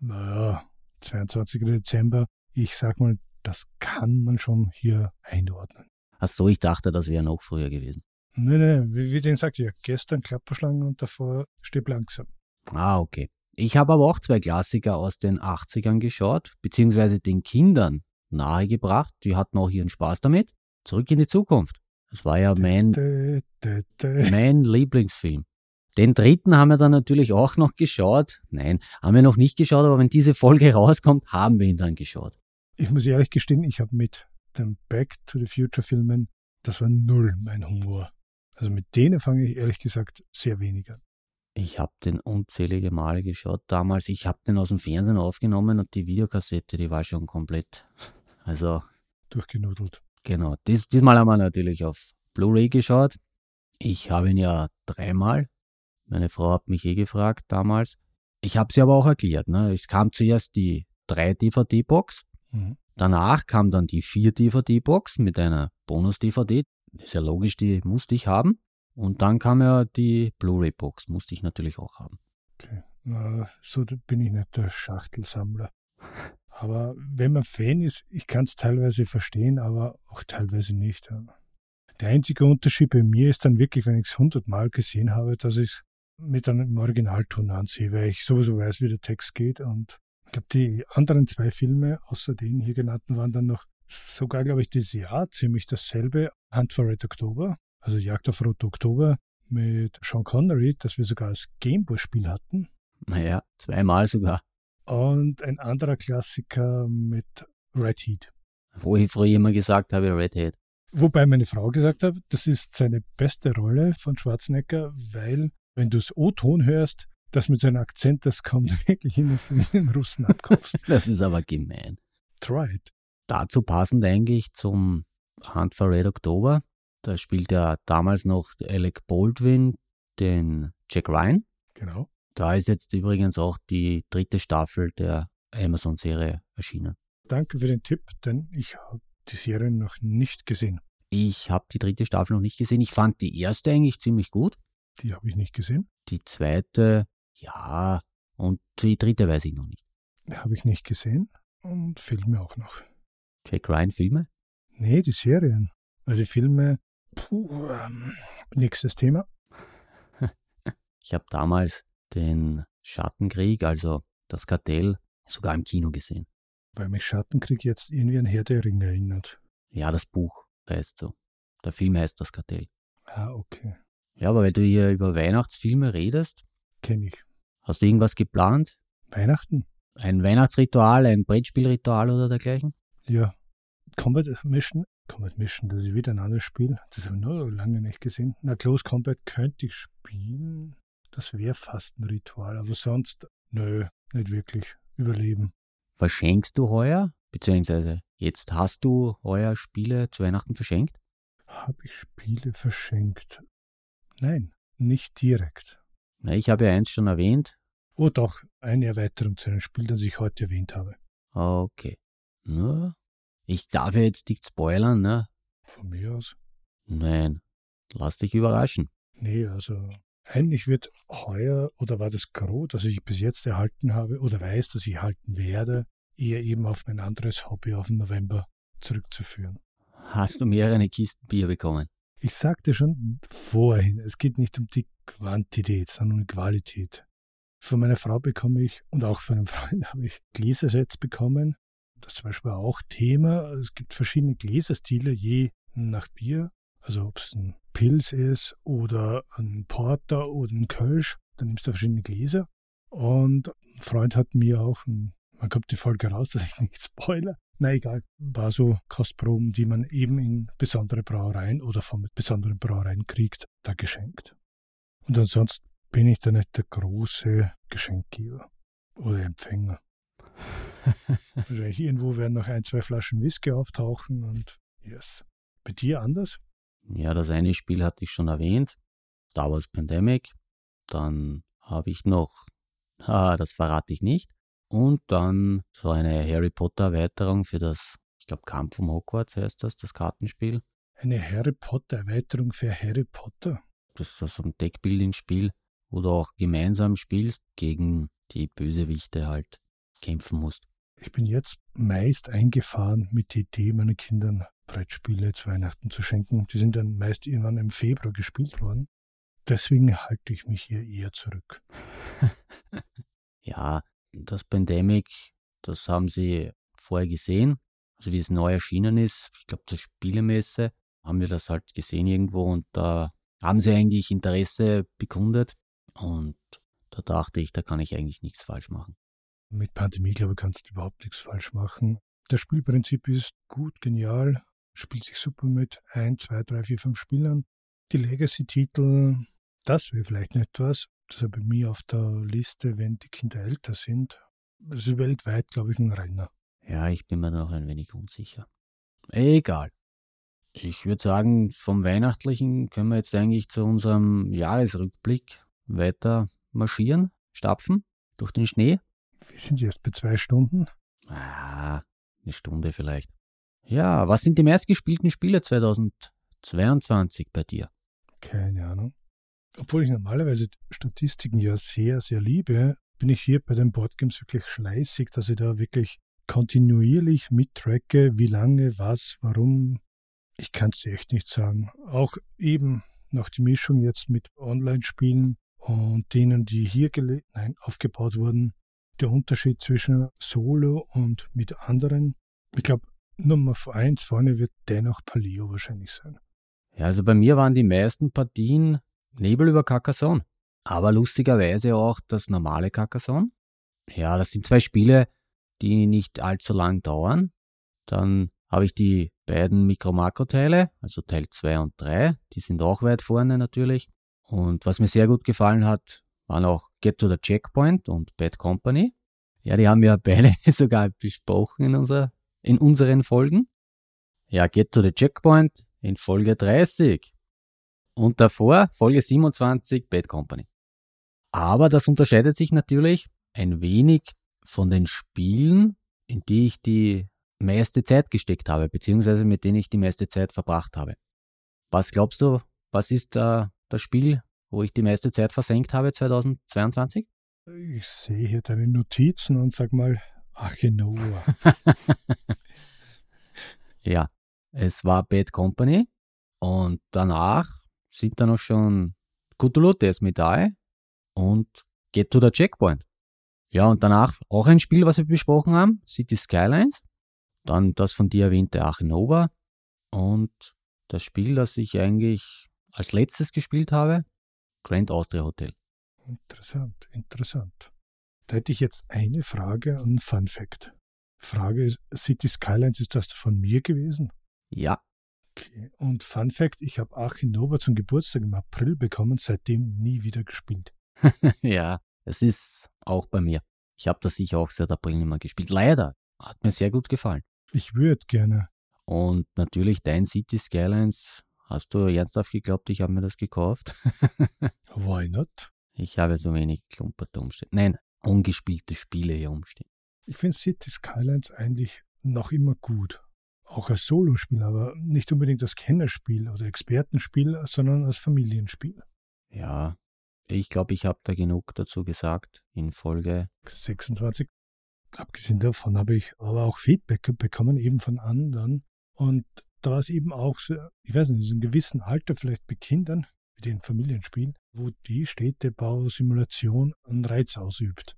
Naja, 22. Dezember, ich sag mal, das kann man schon hier einordnen. Ach so, ich dachte, das wäre noch früher gewesen. Nein, nein, wie, wie den sagt ja, gestern Klapperschlangen und davor Stirb langsam. Ah, okay. Ich habe aber auch zwei Klassiker aus den 80ern geschaut, beziehungsweise den Kindern nahegebracht. Die hatten auch ihren Spaß damit. Zurück in die Zukunft. Das war ja mein, mein Lieblingsfilm. Den dritten haben wir dann natürlich auch noch geschaut. Nein, haben wir noch nicht geschaut, aber wenn diese Folge rauskommt, haben wir ihn dann geschaut. Ich muss ehrlich gestehen, ich habe mit den Back to the Future Filmen, das war null mein Humor. Also mit denen fange ich ehrlich gesagt sehr wenig an. Ich habe den unzählige Male geschaut damals. Ich habe den aus dem Fernsehen aufgenommen und die Videokassette, die war schon komplett, also durchgenudelt. Genau. Dies, diesmal haben wir natürlich auf Blu-ray geschaut. Ich habe ihn ja dreimal. Meine Frau hat mich eh gefragt damals. Ich habe sie aber auch erklärt. Ne? Es kam zuerst die 3-DVD-Box. Mhm. Danach kam dann die 4-DVD-Box mit einer Bonus-DVD. Das ist ja logisch, die musste ich haben. Und dann kam ja die Blu-ray-Box, musste ich natürlich auch haben. Okay. Na, so bin ich nicht der Schachtelsammler. Aber wenn man Fan ist, ich kann es teilweise verstehen, aber auch teilweise nicht. Der einzige Unterschied bei mir ist dann wirklich, wenn ich es hundertmal gesehen habe, dass ich es mit einem Originalton ansehe, weil ich sowieso weiß, wie der Text geht. Und ich glaube, die anderen zwei Filme, außer den hier genannten, waren dann noch sogar, glaube ich, dieses Jahr ziemlich dasselbe. Hunt for Red October also Jagd auf Rote Oktober mit Sean Connery, das wir sogar als Gameboy-Spiel hatten. Naja, zweimal sogar. Und ein anderer Klassiker mit Red Heat. Wo ich früher immer gesagt habe, Red Heat. Wobei meine Frau gesagt hat, das ist seine beste Rolle von Schwarzenegger, weil, wenn du es O-Ton hörst, das mit seinem Akzent, das kommt wirklich hin, dass du den Russen abkommst. das ist aber gemein. Try it. Dazu passend eigentlich zum Hunt for Red October da spielt ja damals noch Alec Baldwin den Jack Ryan. Genau. Da ist jetzt übrigens auch die dritte Staffel der Amazon-Serie erschienen. Danke für den Tipp, denn ich habe die Serie noch nicht gesehen. Ich habe die dritte Staffel noch nicht gesehen. Ich fand die erste eigentlich ziemlich gut. Die habe ich nicht gesehen. Die zweite, ja. Und die dritte weiß ich noch nicht. Habe ich nicht gesehen. Und Filme auch noch. Jack Ryan Filme? Nee, die Serien. Also die Filme Puh, ähm, nächstes Thema. Ich habe damals den Schattenkrieg, also das Kartell, sogar im Kino gesehen. Weil mich Schattenkrieg jetzt irgendwie an Herr der Ringe erinnert. Ja, das Buch heißt so. Der Film heißt das Kartell. Ah, okay. Ja, aber weil du hier über Weihnachtsfilme redest. Kenne ich. Hast du irgendwas geplant? Weihnachten? Ein Weihnachtsritual, ein Brettspielritual oder dergleichen? Ja. Combat Mission Combat Mission, das ist wieder ein anderes Spiel. Das habe ich noch lange nicht gesehen. Na, Close Combat könnte ich spielen. Das wäre fast ein Ritual, aber sonst, nö, nicht wirklich. Überleben. Verschenkst du heuer? Beziehungsweise jetzt hast du heuer Spiele zu Weihnachten verschenkt? Habe ich Spiele verschenkt? Nein, nicht direkt. Na, ich habe ja eins schon erwähnt. Oh doch, eine Erweiterung zu einem Spiel, das ich heute erwähnt habe. Okay. Na, ich darf ja jetzt nicht spoilern, ne? Von mir aus. Nein, lass dich überraschen. Nee, also eigentlich wird heuer, oder war das Gros, das ich bis jetzt erhalten habe, oder weiß, dass ich erhalten werde, eher eben auf mein anderes Hobby auf den November zurückzuführen. Hast du mehrere Kisten Bier bekommen? Ich sagte schon vorhin, es geht nicht um die Quantität, sondern um die Qualität. Von meiner Frau bekomme ich und auch von einem Freund habe ich Gläsersets bekommen. Das zum Beispiel auch Thema. Es gibt verschiedene Gläserstile, je nach Bier. Also ob es ein Pilz ist oder ein Porter oder ein Kölsch. Dann nimmst du verschiedene Gläser. Und ein Freund hat mir auch, man kommt die Folge raus, dass ich nicht spoiler. Na egal, war so Kostproben, die man eben in besondere Brauereien oder von besonderen Brauereien kriegt, da geschenkt. Und ansonsten bin ich da nicht der große Geschenkgeber oder Empfänger. Wahrscheinlich irgendwo werden noch ein, zwei Flaschen Whisky auftauchen und yes. Bei dir anders? Ja, das eine Spiel hatte ich schon erwähnt. Star Wars Pandemic. Dann habe ich noch, ah, das verrate ich nicht. Und dann so eine Harry Potter Erweiterung für das, ich glaube, Kampf um Hogwarts heißt das, das Kartenspiel. Eine Harry Potter Erweiterung für Harry Potter? Das ist so ein Deckbuilding-Spiel, wo du auch gemeinsam spielst gegen die Bösewichte halt kämpfen musst. Ich bin jetzt meist eingefahren mit der Idee, meinen Kindern Brettspiele zu Weihnachten zu schenken. Die sind dann meist irgendwann im Februar gespielt worden. Deswegen halte ich mich hier eher zurück. ja, das Pandemic, das haben sie vorher gesehen. Also wie es neu erschienen ist, ich glaube zur Spielemesse, haben wir das halt gesehen irgendwo und da haben sie eigentlich Interesse bekundet. Und da dachte ich, da kann ich eigentlich nichts falsch machen. Mit Pandemie, glaube ich, kannst du überhaupt nichts falsch machen. Das Spielprinzip ist gut, genial, spielt sich super mit 1, 2, 3, 4, 5 Spielern. Die Legacy-Titel, das wäre vielleicht etwas. Das ist bei mir auf der Liste, wenn die Kinder älter sind. Das ist weltweit, glaube ich, ein Renner. Ja, ich bin mir noch ein wenig unsicher. Egal. Ich würde sagen, vom Weihnachtlichen können wir jetzt eigentlich zu unserem Jahresrückblick weiter marschieren, stapfen durch den Schnee. Wir sind jetzt bei zwei Stunden. Ah, eine Stunde vielleicht. Ja, was sind die meistgespielten Spiele 2022 bei dir? Keine Ahnung. Obwohl ich normalerweise Statistiken ja sehr, sehr liebe, bin ich hier bei den Boardgames wirklich schleißig, dass ich da wirklich kontinuierlich mittracke, wie lange, was, warum. Ich kann es echt nicht sagen. Auch eben noch die Mischung jetzt mit Online-Spielen und denen, die hier nein, aufgebaut wurden, der Unterschied zwischen Solo und mit anderen. Ich glaube, Nummer eins vorne wird dennoch Paleo wahrscheinlich sein. Ja, also bei mir waren die meisten Partien Nebel über Carcassonne. Aber lustigerweise auch das normale Carcassonne. Ja, das sind zwei Spiele, die nicht allzu lang dauern. Dann habe ich die beiden Mikro-Makro-Teile, also Teil 2 und 3. Die sind auch weit vorne natürlich. Und was mir sehr gut gefallen hat, waren auch Get to the Checkpoint und Bad Company. Ja, die haben wir beide sogar besprochen in, unserer, in unseren Folgen. Ja, Get to the Checkpoint in Folge 30. Und davor Folge 27 Bad Company. Aber das unterscheidet sich natürlich ein wenig von den Spielen, in die ich die meiste Zeit gesteckt habe, beziehungsweise mit denen ich die meiste Zeit verbracht habe. Was glaubst du, was ist da das Spiel, wo ich die meiste Zeit versenkt habe 2022? Ich sehe hier deine Notizen und sag mal Achenoa. ja, es war Bad Company und danach sind da noch schon Cthulhu Death Medaille und Get to the Checkpoint. Ja, und danach auch ein Spiel, was wir besprochen haben, City Skylines. Dann das von dir erwähnte Achenova und das Spiel, das ich eigentlich als letztes gespielt habe, Grand Austria Hotel. Interessant, interessant. Da hätte ich jetzt eine Frage und ein Fun Fact. Frage ist, City Skylines, ist das von mir gewesen? Ja, Okay. Und Fun Fact: Ich habe Achinova zum Geburtstag im April bekommen, seitdem nie wieder gespielt. ja, es ist auch bei mir. Ich habe das sicher auch seit April nicht mehr gespielt. Leider. Hat mir sehr gut gefallen. Ich würde gerne. Und natürlich dein City Skylines. Hast du ernsthaft geglaubt, ich habe mir das gekauft? Why not? Ich habe so wenig klumperte Umstände. Nein, ungespielte Spiele hier umstehen. Ich finde City Skylines eigentlich noch immer gut auch als Solospiel, aber nicht unbedingt als Kennerspiel oder Expertenspiel, sondern als Familienspiel. Ja, ich glaube, ich habe da genug dazu gesagt in Folge 26. Abgesehen davon habe ich aber auch Feedback bekommen, eben von anderen. Und da war es eben auch so, ich weiß nicht, in einem gewissen Alter, vielleicht bei Kindern, wie den Familienspielen, wo die Städtebausimulation einen Reiz ausübt.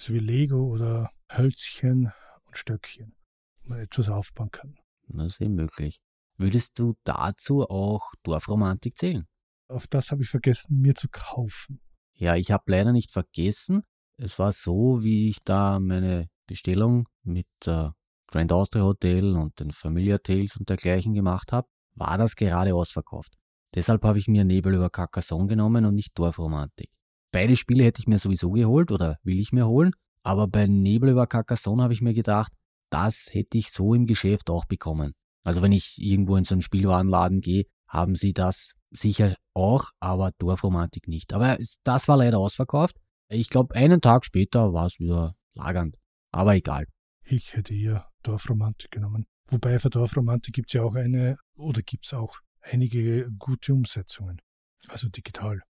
So wie Lego oder Hölzchen und Stöckchen, wo man etwas aufbauen kann. Das ist eh möglich. Würdest du dazu auch Dorfromantik zählen? Auf das habe ich vergessen, mir zu kaufen. Ja, ich habe leider nicht vergessen. Es war so, wie ich da meine Bestellung mit äh, Grand Austria Hotel und den Familia Hotels und dergleichen gemacht habe, war das gerade ausverkauft. Deshalb habe ich mir Nebel über Carcassonne genommen und nicht Dorfromantik. Beide Spiele hätte ich mir sowieso geholt oder will ich mir holen, aber bei Nebel über Carcassonne habe ich mir gedacht, das hätte ich so im Geschäft auch bekommen. Also wenn ich irgendwo in so einen Spielwarenladen gehe, haben sie das sicher auch, aber Dorfromantik nicht. Aber das war leider ausverkauft. Ich glaube, einen Tag später war es wieder lagernd. Aber egal. Ich hätte eher Dorfromantik genommen. Wobei für Dorfromantik gibt es ja auch eine, oder gibt es auch einige gute Umsetzungen. Also digital.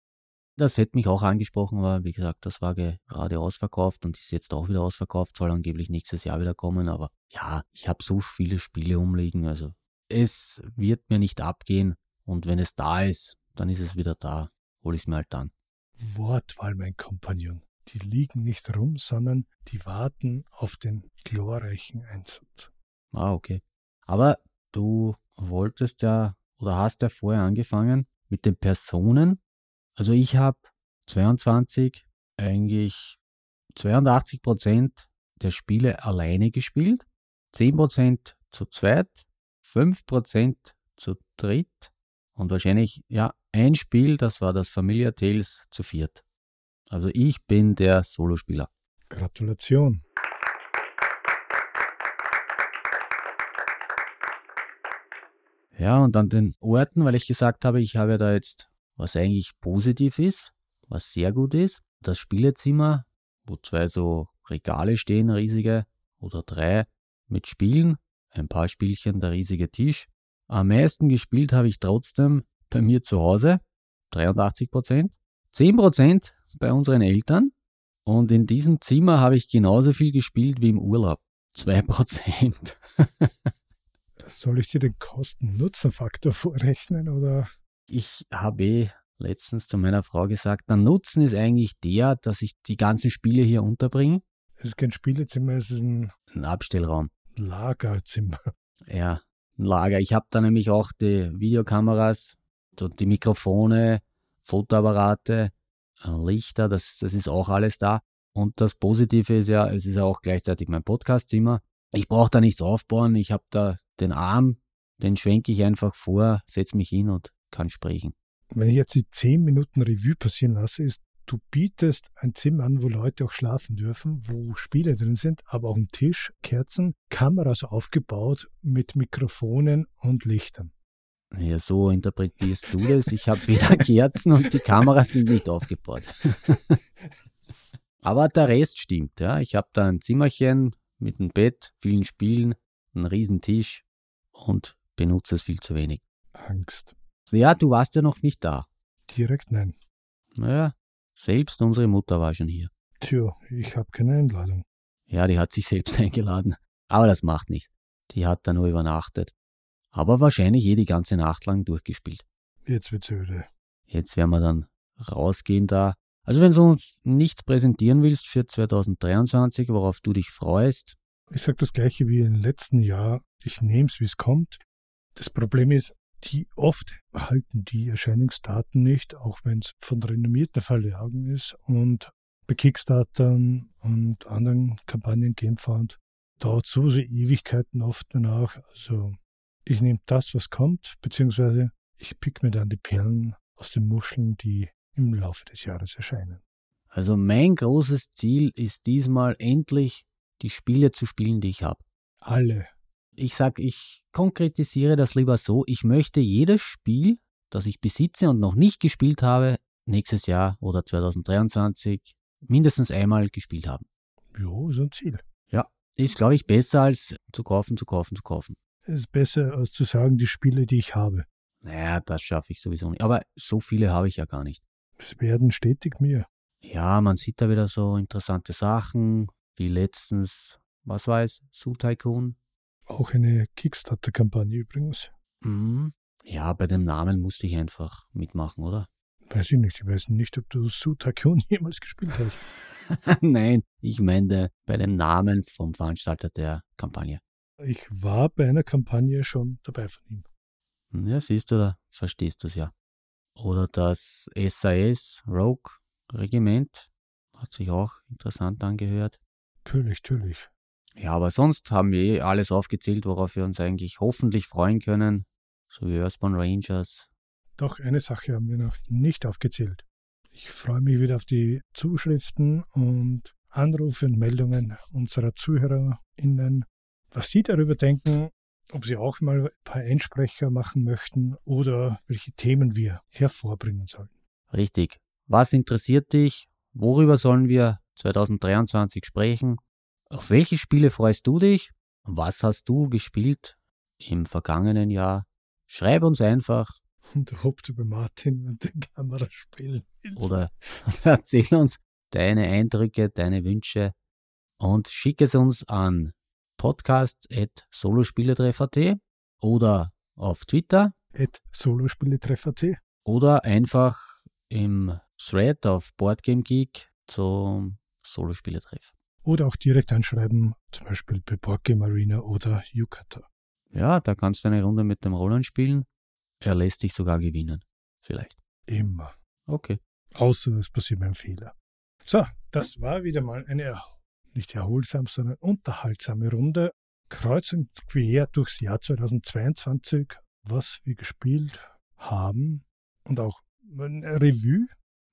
Das hätte mich auch angesprochen, aber wie gesagt, das war gerade ausverkauft und ist jetzt auch wieder ausverkauft, soll angeblich nächstes Jahr wieder kommen. Aber ja, ich habe so viele Spiele umliegen, also es wird mir nicht abgehen und wenn es da ist, dann ist es wieder da. Hol ich es mir halt dann. Wortwahl, mein Kompagnon. Die liegen nicht rum, sondern die warten auf den glorreichen Einsatz. Ah, okay. Aber du wolltest ja oder hast ja vorher angefangen mit den Personen. Also ich habe 22 eigentlich 82 Prozent der Spiele alleine gespielt, 10 Prozent zu zweit, 5 Prozent zu dritt und wahrscheinlich ja ein Spiel, das war das Familia Tales zu viert. Also ich bin der Solospieler. Gratulation. Ja, und an den Orten, weil ich gesagt habe, ich habe da jetzt, was eigentlich positiv ist, was sehr gut ist, das Spielezimmer, wo zwei so Regale stehen, riesige, oder drei mit Spielen, ein paar Spielchen, der riesige Tisch. Am meisten gespielt habe ich trotzdem bei mir zu Hause, 83 Prozent, 10 Prozent bei unseren Eltern und in diesem Zimmer habe ich genauso viel gespielt wie im Urlaub, 2 Prozent. Soll ich dir den Kosten-Nutzen-Faktor vorrechnen oder? Ich habe eh letztens zu meiner Frau gesagt, der Nutzen ist eigentlich der, dass ich die ganzen Spiele hier unterbringe. Es ist kein Spielezimmer, es ist ein, ein Abstellraum. Lagerzimmer. Ja, ein Lager. Ich habe da nämlich auch die Videokameras und die Mikrofone, Fotoapparate, äh, Lichter, das, das ist auch alles da. Und das Positive ist ja, es ist ja auch gleichzeitig mein Podcastzimmer. Ich brauche da nichts aufbauen. Ich habe da den Arm, den schwenke ich einfach vor, setze mich hin und kann sprechen. Wenn ich jetzt die 10 Minuten Revue passieren lasse, ist, du bietest ein Zimmer an, wo Leute auch schlafen dürfen, wo Spiele drin sind, aber auch ein Tisch, Kerzen, Kameras aufgebaut mit Mikrofonen und Lichtern. Ja, so interpretierst du das. Ich habe weder Kerzen und die Kameras sind nicht aufgebaut. aber der Rest stimmt, ja. Ich habe da ein Zimmerchen mit einem Bett, vielen Spielen, einen riesen Tisch, und benutze es viel zu wenig. Angst. Ja, du warst ja noch nicht da. Direkt nein. Naja, selbst unsere Mutter war schon hier. Tja, ich habe keine Einladung. Ja, die hat sich selbst eingeladen. Aber das macht nichts. Die hat da nur übernachtet. Aber wahrscheinlich eh die ganze Nacht lang durchgespielt. Jetzt wird's öde. Jetzt werden wir dann rausgehen da. Also wenn du uns nichts präsentieren willst für 2023, worauf du dich freust. Ich sage das gleiche wie im letzten Jahr ich nehme es, wie es kommt. Das Problem ist, die oft halten die Erscheinungsdaten nicht, auch wenn es von renommierten Verlagen ist. Und bei Kickstartern und anderen Kampagnen Gamefound dauert so Ewigkeiten oft danach. Also ich nehme das, was kommt, beziehungsweise ich pick mir dann die Perlen aus den Muscheln, die im Laufe des Jahres erscheinen. Also mein großes Ziel ist diesmal endlich die Spiele zu spielen, die ich habe. Alle ich sage, ich konkretisiere das lieber so, ich möchte jedes Spiel, das ich besitze und noch nicht gespielt habe, nächstes Jahr oder 2023 mindestens einmal gespielt haben. Ja, ist ein Ziel. Ja, ist, glaube ich, besser als zu kaufen, zu kaufen, zu kaufen. Es ist besser als zu sagen, die Spiele, die ich habe. Naja, das schaffe ich sowieso nicht. Aber so viele habe ich ja gar nicht. Es werden stetig mehr. Ja, man sieht da wieder so interessante Sachen, wie letztens, was war es, Su Tycoon, auch eine Kickstarter-Kampagne übrigens. Mhm. Ja, bei dem Namen musste ich einfach mitmachen, oder? Weiß ich nicht. Ich weiß nicht, ob du Su Tycoon jemals gespielt hast. Nein, ich meine bei dem Namen vom Veranstalter der Kampagne. Ich war bei einer Kampagne schon dabei von ihm. Ja, siehst du, da verstehst du es ja. Oder das SAS Rogue Regiment hat sich auch interessant angehört. Natürlich, natürlich. Ja, aber sonst haben wir eh alles aufgezählt, worauf wir uns eigentlich hoffentlich freuen können. So wie Earthbound Rangers. Doch eine Sache haben wir noch nicht aufgezählt. Ich freue mich wieder auf die Zuschriften und Anrufe und Meldungen unserer ZuhörerInnen, was sie darüber denken, ob sie auch mal ein paar Einsprecher machen möchten oder welche Themen wir hervorbringen sollen. Richtig. Was interessiert dich? Worüber sollen wir 2023 sprechen? Auf welche Spiele freust du dich? Was hast du gespielt im vergangenen Jahr? Schreib uns einfach. Und ob du bei Martin mit der Kamera spielen willst. Oder erzähl uns deine Eindrücke, deine Wünsche und schick es uns an podcast.solospieletreffer.at oder auf Twitter. At solospieletreffer.at. Oder einfach im Thread auf BoardgameGeek zum Solospieletreff. Oder auch direkt anschreiben, zum Beispiel bei Boardgame Arena oder Yukata. Ja, da kannst du eine Runde mit dem Roland spielen. Er lässt dich sogar gewinnen. Vielleicht. Immer. Okay. Außer es passiert mir ein Fehler. So, das war wieder mal eine nicht erholsam, sondern unterhaltsame Runde. Kreuz und quer durchs Jahr 2022, was wir gespielt haben und auch ein Revue.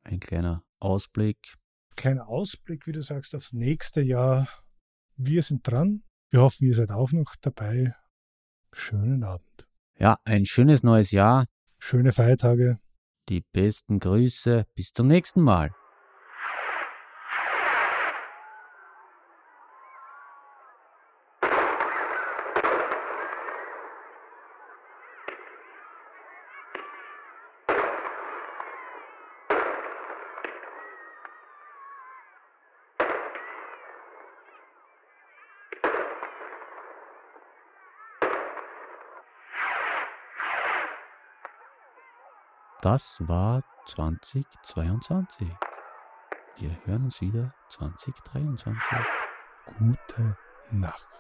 Ein kleiner Ausblick. Kleiner Ausblick, wie du sagst, aufs nächste Jahr. Wir sind dran. Wir hoffen, ihr seid auch noch dabei. Schönen Abend. Ja, ein schönes neues Jahr. Schöne Feiertage. Die besten Grüße. Bis zum nächsten Mal. Das war 2022. Wir hören uns wieder 2023. Gute Nacht.